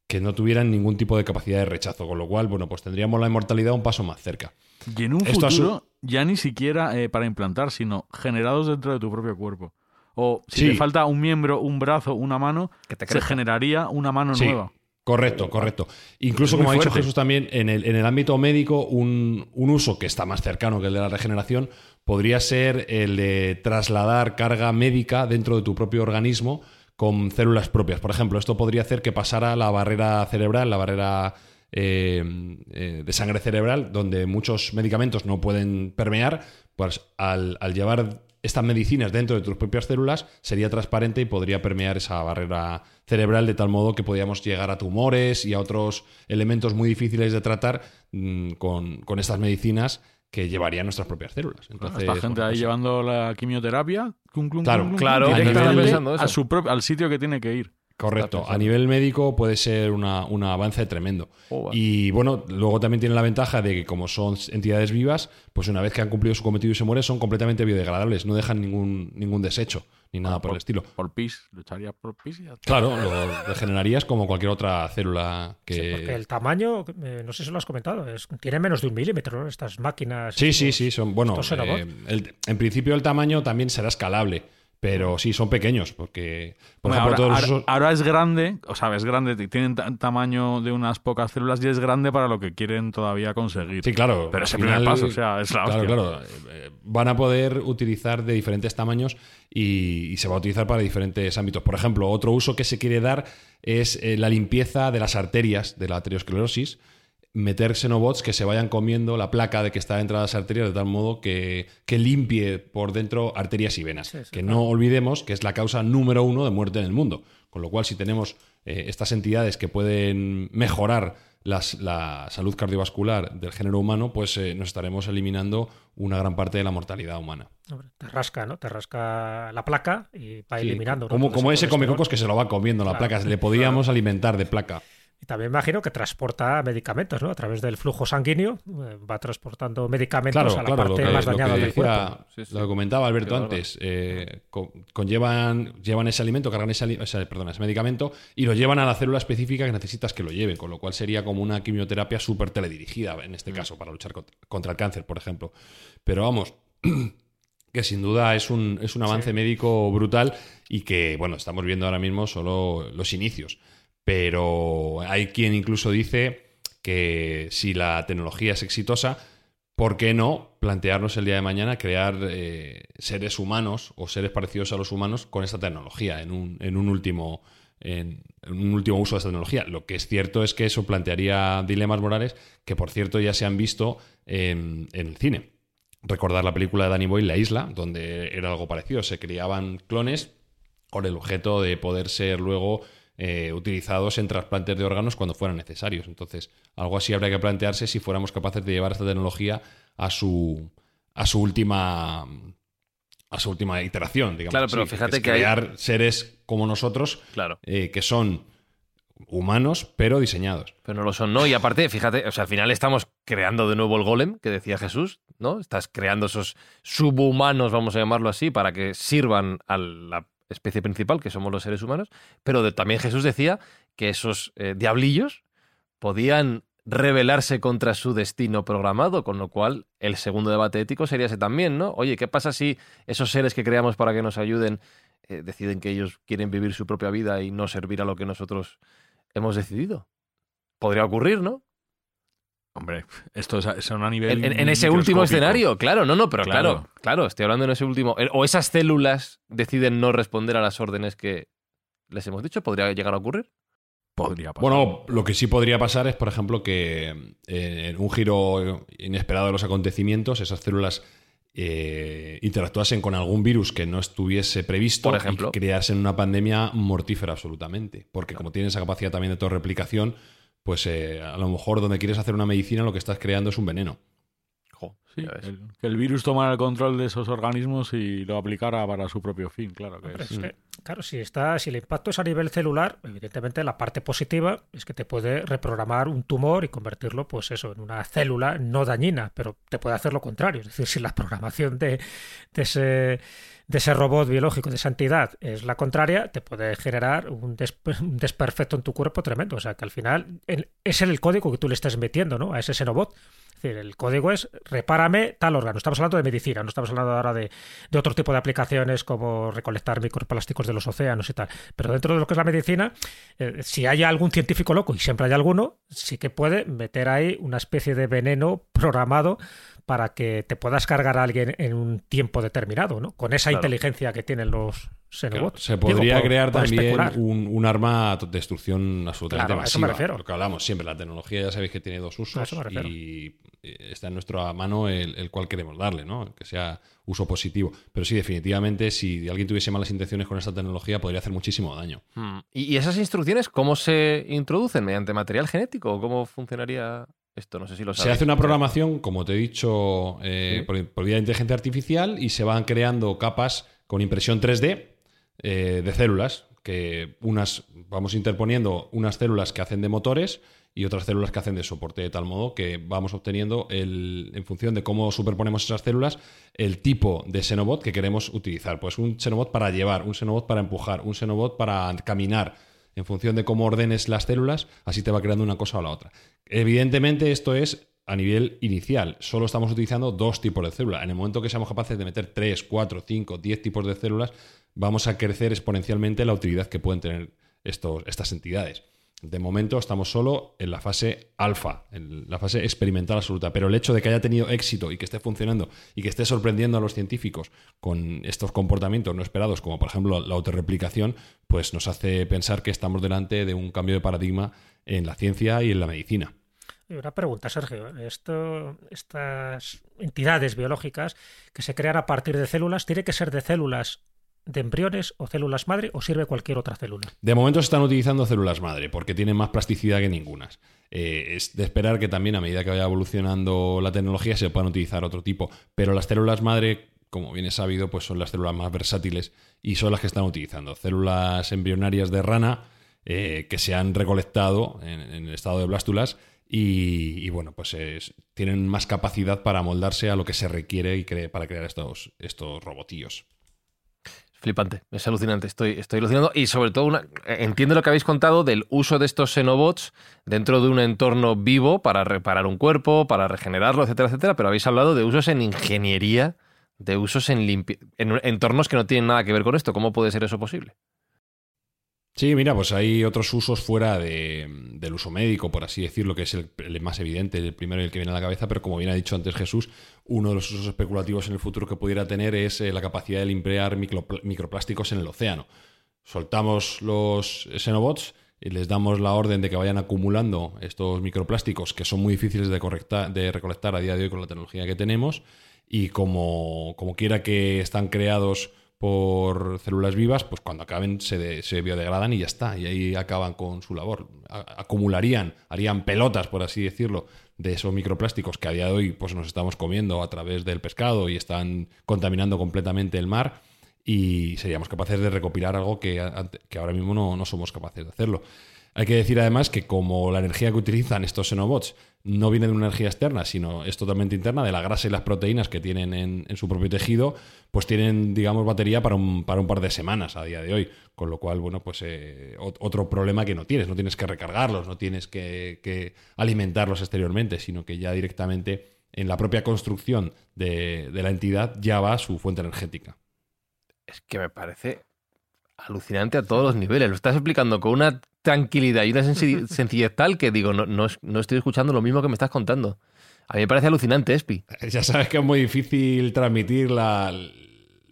que no tuvieran ningún tipo de capacidad de rechazo, con lo cual, bueno, pues tendríamos la inmortalidad un paso más cerca. Y en un Esto su- futuro, ya ni siquiera eh, para implantar, sino generados dentro de tu propio cuerpo. O si Sí. te falta un miembro, un brazo, una mano, Que te se generaría una mano Sí, nueva. correcto, correcto. Incluso, como ha dicho. Jesús también, en el, en el ámbito médico, un, un uso que está más cercano que el de la regeneración podría ser el de trasladar carga médica dentro de tu propio organismo con células propias. Por ejemplo, esto podría hacer que pasara la barrera cerebral, la barrera eh, eh, de sangre cerebral, donde muchos medicamentos no pueden permear, pues al, al llevar estas medicinas dentro de tus propias células sería transparente y podría permear esa barrera cerebral de tal modo que podríamos llegar a tumores y a otros elementos muy difíciles de tratar mm, con, con estas medicinas que llevarían nuestras propias células. Entonces, Esta gente bueno, ahí pues, llevando la quimioterapia, cum, cum, Claro, cum, claro, directamente a su al sitio que tiene que ir. Correcto. A nivel médico puede ser una- un avance tremendo. Joder. Y bueno, luego también tiene la ventaja de que como son entidades vivas, pues una vez que han cumplido su cometido y se mueren, son completamente biodegradables. No dejan ningún, ningún desecho ni nada por el estilo. Por pis, lucharía por pis y ya está. Claro, lo regenerarías como cualquier otra célula que... Sí, porque el tamaño, eh, no sé si lo has comentado, es, tiene menos de un milímetro, ¿no? Estas máquinas. Sí, sí, sí, son bueno. eh, el- en principio el tamaño también será escalable, pero sí son pequeños porque, por ejemplo, ahora, todos ahora- ahora es grande, o sea, es grande, tienen ta- tamaño de unas pocas células y es grande para lo que quieren todavía conseguir. Sí, claro. Pero es el primer paso, o sea, es la Claro, hostia. claro. eh, Van a poder utilizar de diferentes tamaños y, y se va a utilizar para diferentes ámbitos. Por ejemplo, otro uso que se quiere dar es eh, la limpieza de las arterias de la arteriosclerosis. Meter xenobots que se vayan comiendo la placa de que está dentro de las arterias de tal modo que, que limpie por dentro arterias y venas. Sí, sí, que claro. no olvidemos que es la causa número uno de muerte en el mundo. Con lo cual, si tenemos eh, estas entidades que pueden mejorar las- la salud cardiovascular del género humano, pues eh, nos estaremos eliminando una gran parte de la mortalidad humana. Te rasca, ¿no? Te rasca la placa y va Sí, eliminando. ¿no? como, como ese comecocos que se lo va comiendo la Claro, placa. Le podíamos *laughs* alimentar de placa. Y también imagino que transporta medicamentos, ¿no? A través del flujo sanguíneo eh, va transportando medicamentos Claro, a la claro, parte que, más dañada del cuerpo. Sí, sí. lo que comentaba Alberto antes, eh, co- conllevan, llevan ese alimento, cargan ese, ese- perdón, ese medicamento y lo llevan a la célula específica que necesitas que lo lleve, con lo cual sería como una quimioterapia súper teledirigida, en este caso, para luchar contra, contra el cáncer, por ejemplo. Pero vamos, *clears throat* que sin duda es un, es un avance médico brutal y que, bueno, estamos viendo ahora mismo solo los inicios. Pero hay quien incluso dice que si la tecnología es exitosa, ¿por qué no plantearnos el día de mañana crear eh, seres humanos o seres parecidos a los humanos con esta tecnología en un, en un último en, un último uso de esta tecnología? Lo que es cierto es que eso plantearía dilemas morales que, por cierto, ya se han visto en, en el cine. Recordar la película de Danny Boyle, La Isla, donde era algo parecido. Se criaban clones con el objeto de poder ser luego eh, utilizados en trasplantes de órganos cuando fueran necesarios. Entonces, algo así habría que plantearse si fuéramos capaces de llevar esta tecnología a su a su última a su última iteración, digamos. Claro, pero así, fíjate es que hay- crear seres como nosotros Claro. eh, que son humanos pero diseñados. Pero no lo son, ¿no? Y aparte, fíjate, o sea, al final estamos creando de nuevo el golem que decía Jesús, ¿no? Estás creando esos subhumanos, vamos a llamarlo así, para que sirvan a la especie principal, que somos los seres humanos. Pero también Jesús decía que esos eh, diablillos podían rebelarse contra su destino programado, con lo cual el segundo debate ético sería ese también, ¿no? Oye, ¿qué pasa si esos seres que creamos para que nos ayuden eh, deciden que ellos quieren vivir su propia vida y no servir a lo que nosotros hemos decidido? Podría ocurrir, ¿no? Hombre, esto es, es a un nivel. En, ese último escenario, claro, no, no, pero claro. Claro. claro, estoy hablando en ese último. O esas células deciden no responder a las órdenes que les hemos dicho, podría llegar a ocurrir. Podría pasar. Bueno, lo que sí podría pasar es, por ejemplo, que eh, en un giro inesperado de los acontecimientos, esas células eh, interactuasen con algún virus que no estuviese previsto Por ejemplo. y creasen una pandemia mortífera absolutamente. Porque como tiene esa capacidad también de autorreplicación, pues eh, a lo mejor donde quieres hacer una medicina lo que estás creando es un veneno. Jo, Sí, el- que el virus tomara el control de esos organismos y lo aplicara para su propio fin, claro que Hombre, es. es que, claro, si, está, si el impacto es a nivel celular, evidentemente la parte positiva es que te puede reprogramar un tumor y convertirlo, pues eso, en una célula no dañina, pero te puede hacer lo contrario. Es decir, si la programación de, de ese, de ese robot biológico, de esa entidad, es la contraria, te puede generar un, desp- un desperfecto en tu cuerpo tremendo. O sea, que al final el- es el código que tú le estás metiendo ¿no? a ese xenobot. Decir, el código es repárame tal órgano. Estamos hablando de medicina, no estamos hablando ahora de, de otro tipo de aplicaciones como recolectar microplásticos de los océanos y tal. Pero dentro de lo que es la medicina, eh, si hay algún científico loco, y siempre hay alguno, sí que puede meter ahí una especie de veneno programado para que te puedas cargar a alguien en un tiempo determinado, ¿no? Con esa Claro. inteligencia que tienen los Claro, Xenobots. se Digo, podría por- crear por también un, un arma de destrucción absolutamente Claro, a eso me masiva. refiero. Lo que hablamos siempre, la tecnología ya sabéis que tiene dos A usos eso me refiero. y eh, está en nuestra mano el, el cual queremos darle, ¿no? Que sea uso positivo. Pero sí, definitivamente, si alguien tuviese malas intenciones con esta tecnología, podría hacer muchísimo daño. Mm. ¿Y, y esas instrucciones cómo se introducen? ¿Mediante material genético? ¿O cómo funcionaría esto? No sé si lo Se sabéis. hace una programación, como te he dicho, eh, Sí. por, por vía de inteligencia artificial y se van creando capas con impresión 3D eh, de células, que unas vamos interponiendo unas células que hacen de motores y otras células que hacen de soporte, de tal modo que vamos obteniendo, el, en función de cómo superponemos esas células, el tipo de Xenobot que queremos utilizar. Pues un Xenobot para llevar, un Xenobot para empujar, un Xenobot para caminar. En función de cómo ordenes las células, así te va creando una cosa o la otra. Evidentemente, esto es a nivel inicial. Solo estamos utilizando dos tipos de células. En el momento que seamos capaces de meter 3, 4, 5, 10 tipos de células, vamos a crecer exponencialmente la utilidad que pueden tener estos, estas entidades. De momento estamos solo en la fase alfa, en la fase experimental absoluta, pero el hecho de que haya tenido éxito y que esté funcionando y que esté sorprendiendo a los científicos con estos comportamientos no esperados, como por ejemplo la autorreplicación, pues nos hace pensar que estamos delante de un cambio de paradigma en la ciencia y en la medicina. Una pregunta, Sergio. Esto, estas entidades biológicas que se crean a partir de células, ¿tiene que ser de células de embriones o células madre o sirve cualquier otra célula? De momento se están utilizando células madre porque tienen más plasticidad que ningunas. Eh, es de esperar que también a medida que vaya evolucionando la tecnología se puedan utilizar otro tipo, pero las células madre, como bien es sabido, pues son las células más versátiles y son las que están utilizando. Células embrionarias de rana eh, que se han recolectado en, el estado de blástulas y, bueno, pues es- tienen más capacidad para moldarse a lo que se requiere y para crear estos, estos robotillos. Flipante, es alucinante, estoy, estoy alucinando. Y sobre todo, entiendo lo que habéis contado del uso de estos Xenobots dentro de un entorno vivo para reparar un cuerpo, para regenerarlo, etcétera, etcétera. Pero habéis hablado de usos en ingeniería, de usos en, en entornos que no tienen nada que ver con esto. ¿Cómo puede ser eso posible? Sí, mira, pues hay otros usos fuera de- del uso médico, por así decirlo, que es el, más evidente, el primero y el que viene a la cabeza, pero como bien ha dicho antes Jesús, uno de los usos especulativos en el futuro que pudiera tener es eh, la capacidad de limpiar micropl- microplásticos en el océano. Soltamos los Xenobots y les damos la orden de que vayan acumulando estos microplásticos que son muy difíciles de, de recolectar a día de hoy con la tecnología que tenemos y como, como quiera que están creados por células vivas, pues cuando acaben se, de- se biodegradan y ya está, y ahí acaban con su labor. Acumularían, harían pelotas, por así decirlo, de esos microplásticos que a día de hoy pues, nos estamos comiendo a través del pescado y están contaminando completamente el mar y seríamos capaces de recopilar algo que, que ahora mismo no, no somos capaces de hacerlo. Hay que decir además que como la energía que utilizan estos xenobots no viene de una energía externa, sino es totalmente interna, de la grasa y las proteínas que tienen en, su propio tejido, pues tienen, digamos, batería para un, para un par de semanas a día de hoy. Con lo cual, bueno, pues eh, ot- otro problema que no tienes. No tienes que recargarlos, no tienes que, que alimentarlos exteriormente, sino que ya directamente en la propia construcción de, de la entidad ya va su fuente energética. Es que me parece alucinante a todos los niveles. Lo estás explicando con una tranquilidad y una sencillez tal que digo, no, no, no estoy escuchando lo mismo que me estás contando. A mí me parece alucinante, Espi. Ya sabes que es muy difícil transmitir la,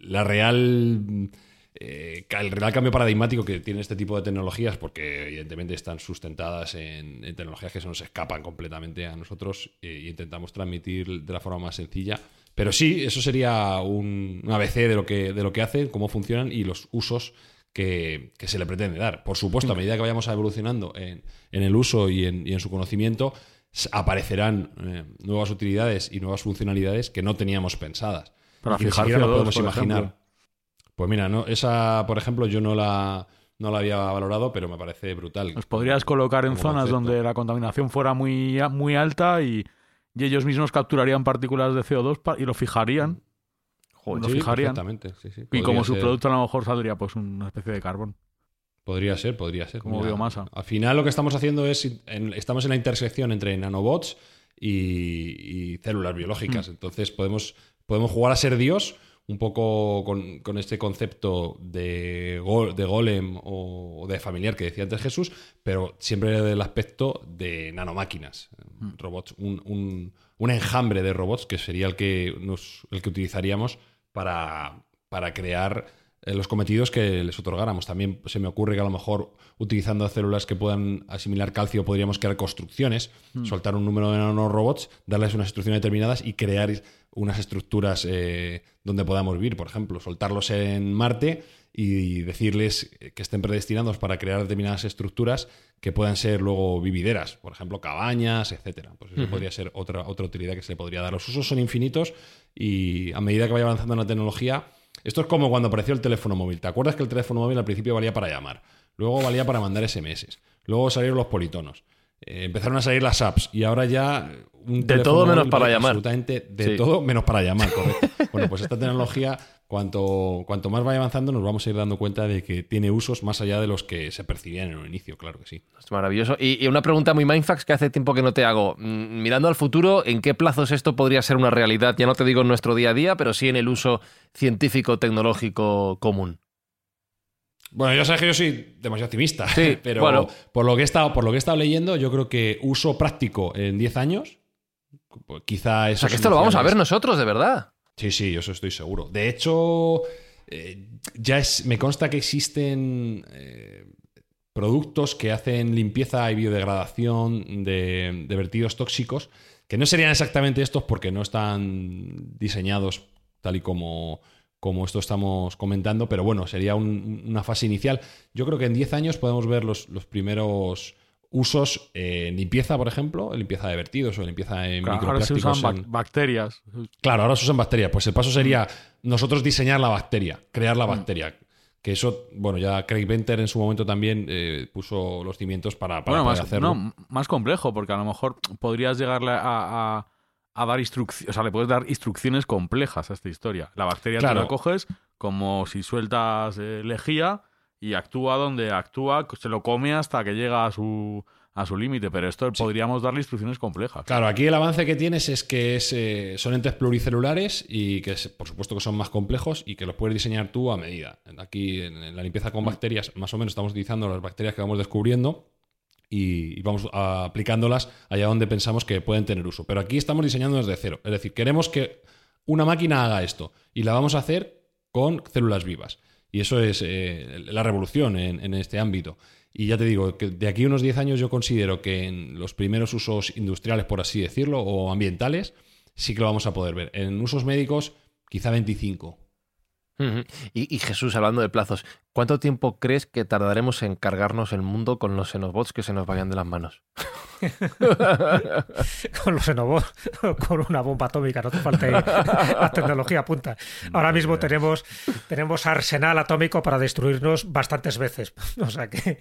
la real, eh, el real cambio paradigmático que tiene este tipo de tecnologías, porque evidentemente están sustentadas en, en tecnologías que se nos escapan completamente a nosotros e intentamos transmitir de la forma más sencilla. Pero sí, eso sería un, un ABC de lo, que, de lo que hacen, cómo funcionan y los usos que, que se le pretende dar. Por supuesto, a medida que vayamos evolucionando en, en el uso y en, y en su conocimiento, aparecerán eh, nuevas utilidades y nuevas funcionalidades que no teníamos pensadas. Para y fijar CO2, podemos imaginar. ejemplo. Pues mira, no, esa, por ejemplo, yo no la, no la había valorado, pero me parece brutal. Los podrías colocar en zonas concepto. donde la contaminación fuera muy, muy alta y, y ellos mismos capturarían partículas de CO2 pa- y lo fijarían. Joder, Sí, fijarían. sí, sí. Y Podría como su ser- producto a lo mejor saldría pues una especie de carbón. Podría ser, podría ser. Como biomasa. Al final lo que estamos haciendo es, en- estamos en la intersección entre nanobots y, y células biológicas. Entonces podemos, podemos jugar a ser Dios un poco con, con este concepto de, go- de golem o, o de familiar que decía antes Jesús, pero siempre del aspecto de nanomáquinas. robots, un, un- un enjambre de robots que sería el que, nos, el que utilizaríamos para, para crear eh, los cometidos que les otorgáramos. También se me ocurre que a lo mejor utilizando células que puedan asimilar calcio podríamos crear construcciones, soltar un número de nanorobots, darles unas instrucciones determinadas y crear unas estructuras eh, donde podamos vivir. Por ejemplo, soltarlos en Marte y decirles que estén predestinados para crear determinadas estructuras que puedan ser luego vivideras, por ejemplo, cabañas, etcétera. Pues eso podría ser otra, otra utilidad que se le podría dar. Los usos son infinitos y a medida que vaya avanzando la tecnología, esto es como cuando apareció el teléfono móvil. ¿Te acuerdas que el teléfono móvil al principio valía para llamar? Luego valía para mandar SMS. Luego salieron los politonos. Eh, empezaron a salir las apps y ahora ya un De todo menos para llamar. Absolutamente de Sí. todo menos para llamar, *laughs* correcto. bueno, pues esta tecnología, cuanto, cuanto más vaya avanzando, nos vamos a ir dando cuenta de que tiene usos más allá de los que se percibían en un inicio, claro que sí. Es maravilloso. Y, y una pregunta muy mindfax que hace tiempo que no te hago. Mm, Mirando al futuro, ¿en qué plazos esto podría ser una realidad? Ya no te digo en nuestro día a día, pero sí en el uso científico-tecnológico común. Bueno, yo sé que yo soy demasiado optimista, Sí, *laughs* pero bueno. por, lo que he estado, por lo que he estado leyendo, yo creo que uso práctico en 10 años, pues quizá O eso sea, que esto lo vamos a ver nosotros, de verdad. Sí, sí, yo eso estoy seguro. De hecho, eh, ya es, me consta que existen eh, productos que hacen limpieza y biodegradación de, de vertidos tóxicos, que no serían exactamente estos porque no están diseñados tal y como, como esto estamos comentando, pero bueno, sería un- una fase inicial. Yo creo que en 10 años podemos ver los, los primeros usos eh, en limpieza, por ejemplo, limpieza de vertidos o limpieza en Claro, ahora se microplásticos. usan en- bacterias. Claro, ahora se usan bacterias. Pues el paso sería nosotros diseñar la bacteria, crear la bacteria. Que eso, bueno, ya Craig Venter en su momento también eh, puso los cimientos para, para bueno, poder más, hacerlo. no, más complejo, porque a lo mejor podrías llegarle a, a- a dar instrucciones, o sea, le puedes dar instrucciones complejas a esta historia. La bacteria Claro. tú la coges como si sueltas eh, lejía y actúa donde actúa, se lo come hasta que llega a su, a su límite, pero esto podríamos darle instrucciones complejas. Claro, aquí el avance que tienes es que es, eh, son entes pluricelulares y que es- por supuesto que son más complejos y que los puedes diseñar tú a medida. Aquí en, en la limpieza con bacterias, más o menos estamos utilizando las bacterias que vamos descubriendo y, vamos a- aplicándolas allá donde pensamos que pueden tener uso. Pero aquí estamos diseñando desde cero. Es decir, queremos que una máquina haga esto y la vamos a hacer con células vivas. Y eso es eh, la revolución en, en este ámbito. Y ya te digo, que de aquí a unos 10 años yo considero que en los primeros usos industriales, por así decirlo, o ambientales, sí que lo vamos a poder ver. En usos médicos, quizá 25. Y, y Jesús, hablando de plazos, ¿cuánto tiempo crees que tardaremos en cargarnos el mundo con los xenobots que se nos vayan de las manos? *laughs* con los Xenobots, con una bomba atómica, no te falte la tecnología punta. Ahora mismo tenemos, tenemos arsenal atómico para destruirnos bastantes veces. *laughs* O sea que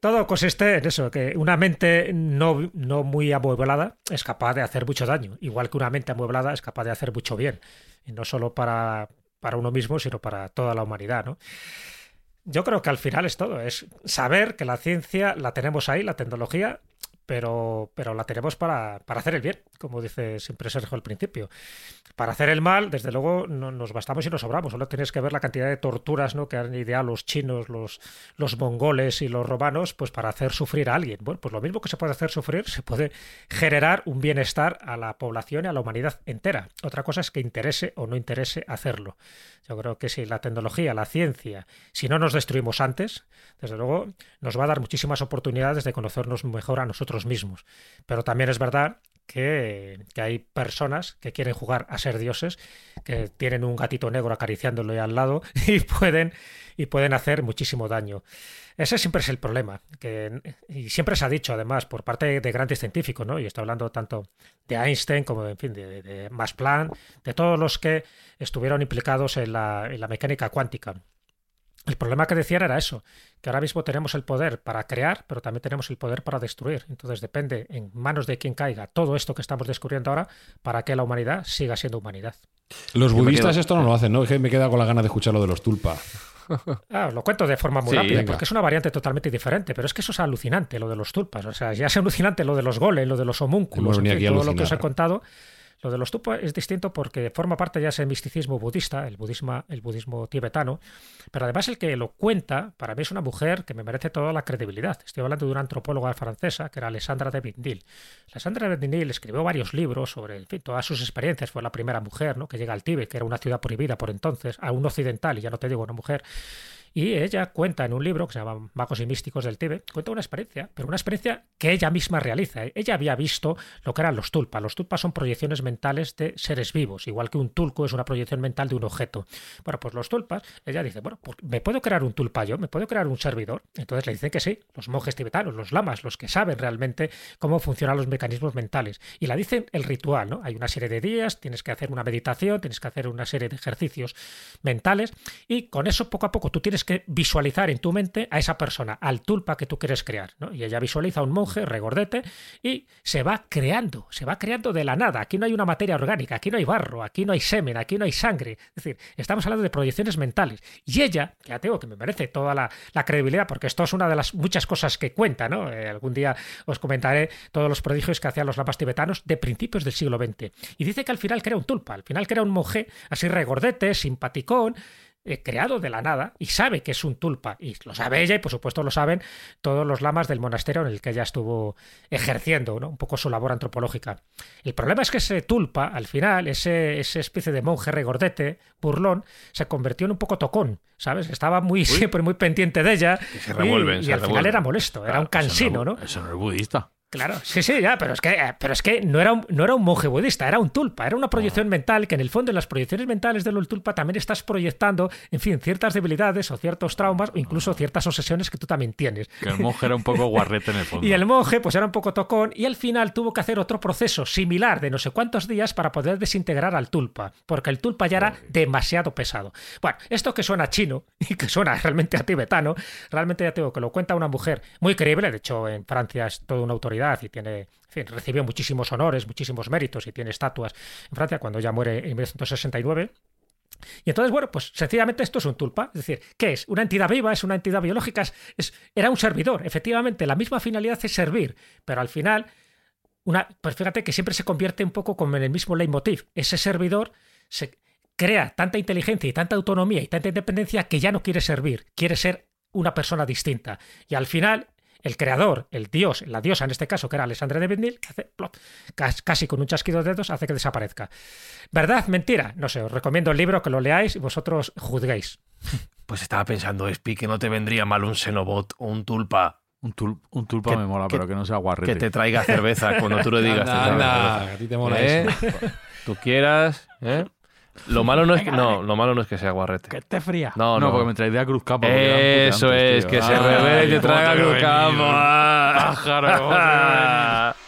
todo consiste en eso, que una mente no, no muy amueblada es capaz de hacer mucho daño, igual que una mente amueblada es capaz de hacer mucho bien. Y no solo para, para uno mismo, sino para toda la humanidad, ¿no? Yo creo que al final es todo, es saber que la ciencia la tenemos ahí, la tecnología, pero, pero la tenemos para, para hacer el bien, como dice siempre Sergio al principio. Para hacer el mal, desde luego, no, nos bastamos y nos sobramos. Solo tienes que ver la cantidad de torturas ¿no? que han ideado los chinos, los, los mongoles y los romanos, pues para hacer sufrir a alguien. Bueno, pues lo mismo que se puede hacer sufrir, se puede generar un bienestar a la población y a la humanidad entera. Otra cosa es que interese o no interese hacerlo. Yo creo que si la tecnología, la ciencia, si no nos destruimos antes, desde luego nos va a dar muchísimas oportunidades de conocernos mejor a nosotros mismos. Pero también es verdad que, que, hay personas que quieren jugar a ser dioses, que tienen un gatito negro acariciándolo al lado *laughs* y pueden, y pueden hacer muchísimo daño. Ese siempre es el problema, que, y siempre se ha dicho además por parte de grandes científicos, ¿no? y estoy hablando tanto de Einstein como en fin, de, de Max Planck, de todos los que estuvieron implicados en la, en la mecánica cuántica. El problema que decían era eso, que ahora mismo tenemos el poder para crear, pero también tenemos el poder para destruir. Entonces depende en manos de quien caiga todo esto que estamos descubriendo ahora para que la humanidad siga siendo humanidad. Los budistas esto no lo hacen, ¿no? Es que me queda con la gana de escuchar lo de los tulpa. Ah, os lo cuento de forma muy Sí, rápida, venga. porque es una variante totalmente diferente, pero es que eso es alucinante, lo de los tulpas. O sea, ya es alucinante lo de los goles, lo de los homúnculos, en fin, todo lo que os he contado. Lo de los tulpas es distinto porque forma parte ya ese misticismo budista, el budismo, el budismo tibetano, pero además el que lo cuenta, para mí es una mujer que me merece toda la credibilidad. Estoy hablando de una antropóloga francesa que era Alessandra de Bindil. Alessandra de Bindil escribió varios libros sobre en fin, todas sus experiencias. Fue la primera mujer ¿no? que llega al Tíbet, que era una ciudad prohibida por entonces, a un occidental, y ya no te digo una mujer. Y ella cuenta en un libro que se llama Magos y Místicos del Tíbet, cuenta una experiencia, pero una experiencia que ella misma realiza. Ella había visto lo que eran los tulpas. Los tulpas son proyecciones mentales de seres vivos, igual que un tulco es una proyección mental de un objeto. Bueno, pues los tulpas, ella dice, bueno, pues ¿me puedo crear un tulpa yo? ¿Me puedo crear un servidor? Entonces le dicen que sí, los monjes tibetanos, los lamas, los que saben realmente cómo funcionan los mecanismos mentales. Y la dicen el ritual, ¿no? Hay una serie de días, tienes que hacer una meditación, tienes que hacer una serie de ejercicios mentales y con eso poco a poco tú tienes que visualizar en tu mente a esa persona, al tulpa que tú quieres crear. ¿no? Y ella visualiza a un monje regordete y se va creando, se va creando de la nada. Aquí no hay una materia orgánica, aquí no hay barro, aquí no hay semen, aquí no hay sangre. Es decir, estamos hablando de proyecciones mentales. Y ella, que ya tengo que me merece toda la, la, credibilidad, porque esto es una de las muchas cosas que cuenta, ¿no? Eh, algún día os comentaré todos los prodigios que hacían los lamas tibetanos de principios del siglo XX. Y dice que al final crea un tulpa, al final crea un monje así regordete, simpaticón, eh, creado de la nada y sabe que es un tulpa. Y lo sabe ella y por supuesto lo saben todos los lamas del monasterio en el que ella estuvo ejerciendo ¿no? un poco su labor antropológica. El problema es que ese tulpa, al final, ese, ese especie de monje regordete, burlón, se convirtió en un poco tocón, ¿sabes? Estaba muy siempre *laughs* muy pendiente de ella. Y se revuelven, y, se al final era molesto, era un cansino, ¿no? Eso no es budista. Claro, sí, sí, ya, pero es que, eh, pero es que no, era un, no era un monje budista, era un tulpa, era una proyección mental que en el fondo en las proyecciones mentales de los tulpa también estás proyectando, en fin, ciertas debilidades o ciertos traumas o incluso ciertas obsesiones que tú también tienes. Que el monje era un poco guarrete en el fondo. *laughs* Y el monje pues era un poco tocón y al final tuvo que hacer otro proceso similar de no sé cuántos días para poder desintegrar al tulpa, porque el tulpa ya era demasiado pesado. Bueno, esto que suena chino y que suena realmente a tibetano, realmente ya tengo que lo cuenta una mujer muy creíble, de hecho en Francia es toda una autoridad y tiene, recibió muchísimos honores, muchísimos méritos y tiene estatuas en Francia cuando ya muere en 1969. Y entonces, bueno, pues sencillamente esto es un tulpa. Es decir, ¿qué es? ¿Una entidad viva? ¿Es una entidad biológica? Es, es- era un servidor. Efectivamente, la misma finalidad es servir, pero al final, una, pues fíjate que siempre se convierte un poco como en el mismo leitmotiv. Ese servidor se crea tanta inteligencia y tanta autonomía y tanta independencia que ya no quiere servir, quiere ser una persona distinta. Y al final, el creador, el dios, la diosa en este caso, que era Alessandra de Bendil, que hace plop, cas- casi con un chasquido de dedos, hace que desaparezca. ¿Verdad? ¿Mentira? No sé, os recomiendo el libro, que lo leáis y vosotros juzguéis. Pues estaba pensando, Espi, que no te vendría mal un Xenobot o un tulpa Un, tul- un tulpa Que- me mola, que- pero que no sea guarrete. que te traiga cerveza cuando tú le *laughs* digas. Anda, a ti te mola ¿Eh? eso. *laughs* Tú quieras, ¿eh? Lo malo no es que, no, lo malo no es que sea guarrete. Que esté fría. No, No, no. porque me traía Cruz Campo. Eso es, tío. que se Ay, revele y te ¿cómo traiga Cruz Campo. *laughs*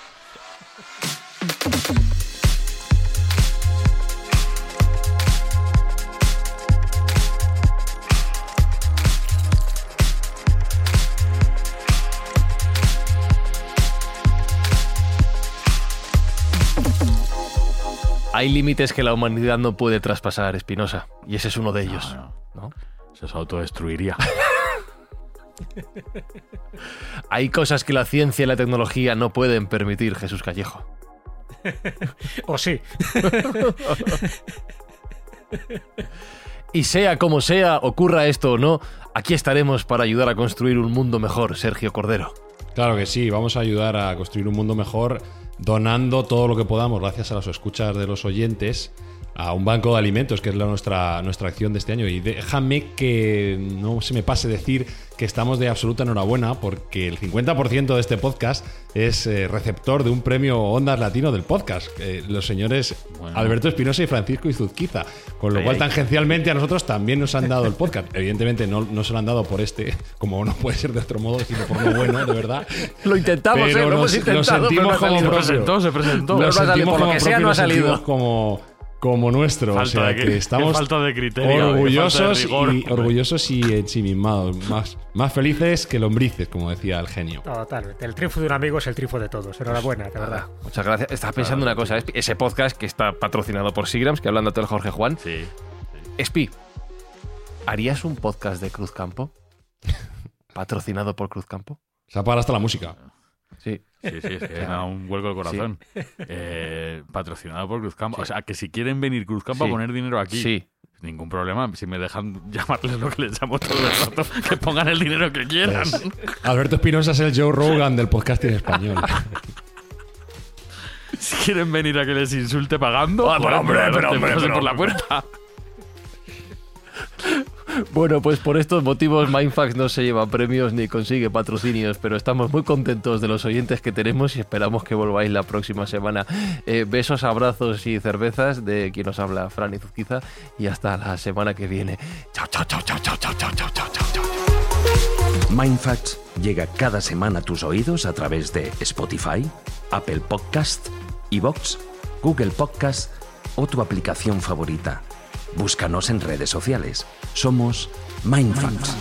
Hay límites que la humanidad no puede traspasar, Espinosa. Y ese es uno de ellos. No, ¿no? Se se autodestruiría. *laughs* Hay cosas que la ciencia y la tecnología no pueden permitir, Jesús Callejo. *laughs* O sí. *laughs* Y sea como sea, ocurra esto o no, aquí estaremos para ayudar a construir un mundo mejor, Sergio Cordero. Claro que sí, vamos a ayudar a construir un mundo mejor donando todo lo que podamos, gracias a las escuchas de los oyentes, a un banco de alimentos, que es la nuestra, nuestra acción de este año. Y déjame que no se me pase decir que estamos de absoluta enhorabuena porque el 50% de este podcast es eh, receptor de un premio Ondas Latino del podcast. Eh, los señores Bueno. Alberto Espinosa y Francisco Izuzquiza. Con lo Ay, cual, ay. tangencialmente a nosotros también nos han dado el podcast. *laughs* Evidentemente no, no se lo han dado por este, como no puede ser de otro modo, sino por lo bueno, de verdad. Lo intentamos, Pero ¿eh? Lo nos- hemos lo intentado, pero no sentimos como salido. Se presentó, se presentó. Pero Lo no ha salido, sentimos por lo que sea, no ha sentimos salido. como, como nuestro. Falta o sea de- *laughs* que estamos falta de criterio, qué falta de orgullosos, rigor, y, orgullosos y ensimismados. Más, más felices que lombrices, como decía el genio. Totalmente. El triunfo de un amigo es el triunfo de todos. Enhorabuena, de verdad. Muchas gracias. Estaba pensando una cosa. Ese podcast que está patrocinado por Sigrams, que hablando del Jorge Juan. Sí. Espi, ¿harías un podcast de Cruz Campo? *laughs* ¿Patrocinado por Cruz Campo? Se apaga hasta la música. Sí. Sí, sí, es que *laughs* me da un vuelco el corazón. Eh, patrocinado por Cruzcampo. O sea, que si quieren venir Cruzcampo Sí. a poner dinero aquí, Sí. ningún problema. Si me dejan *laughs* llamarles lo que les llamo todo el rato, que pongan el dinero que quieran. *laughs* Alberto Espinosa es el Joe Rogan del podcasting español. Si quieren venir a que les insulte pagando, Ah, pero hombre, pues, pero hombre, pero por la hombre. puerta. Bueno, pues por estos motivos Mindfax no se lleva premios ni consigue patrocinios, pero estamos muy contentos de los oyentes que tenemos y esperamos que volváis la próxima semana. Eh, besos, abrazos y cervezas de quien nos habla, Fran Izuzquiza, y hasta la semana que viene. Chao, chao, chao, chao, chao, chao, chao, chao. Mindfacts llega cada semana a tus oídos a través de Spotify, Apple Podcast, Evox, Google Podcast o tu aplicación favorita. Búscanos en redes sociales. Somos Mindfacts.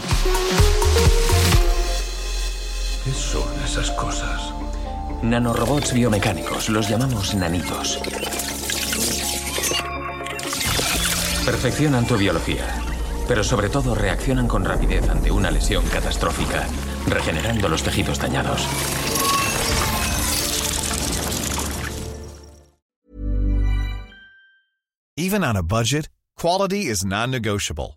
¿Qué son esas cosas? Nanorobots biomecánicos, los llamamos nanitos. Perfeccionan tu biología, pero sobre todo reaccionan con rapidez ante una lesión catastrófica, regenerando los tejidos dañados. Even on a budget, quality is non-negotiable.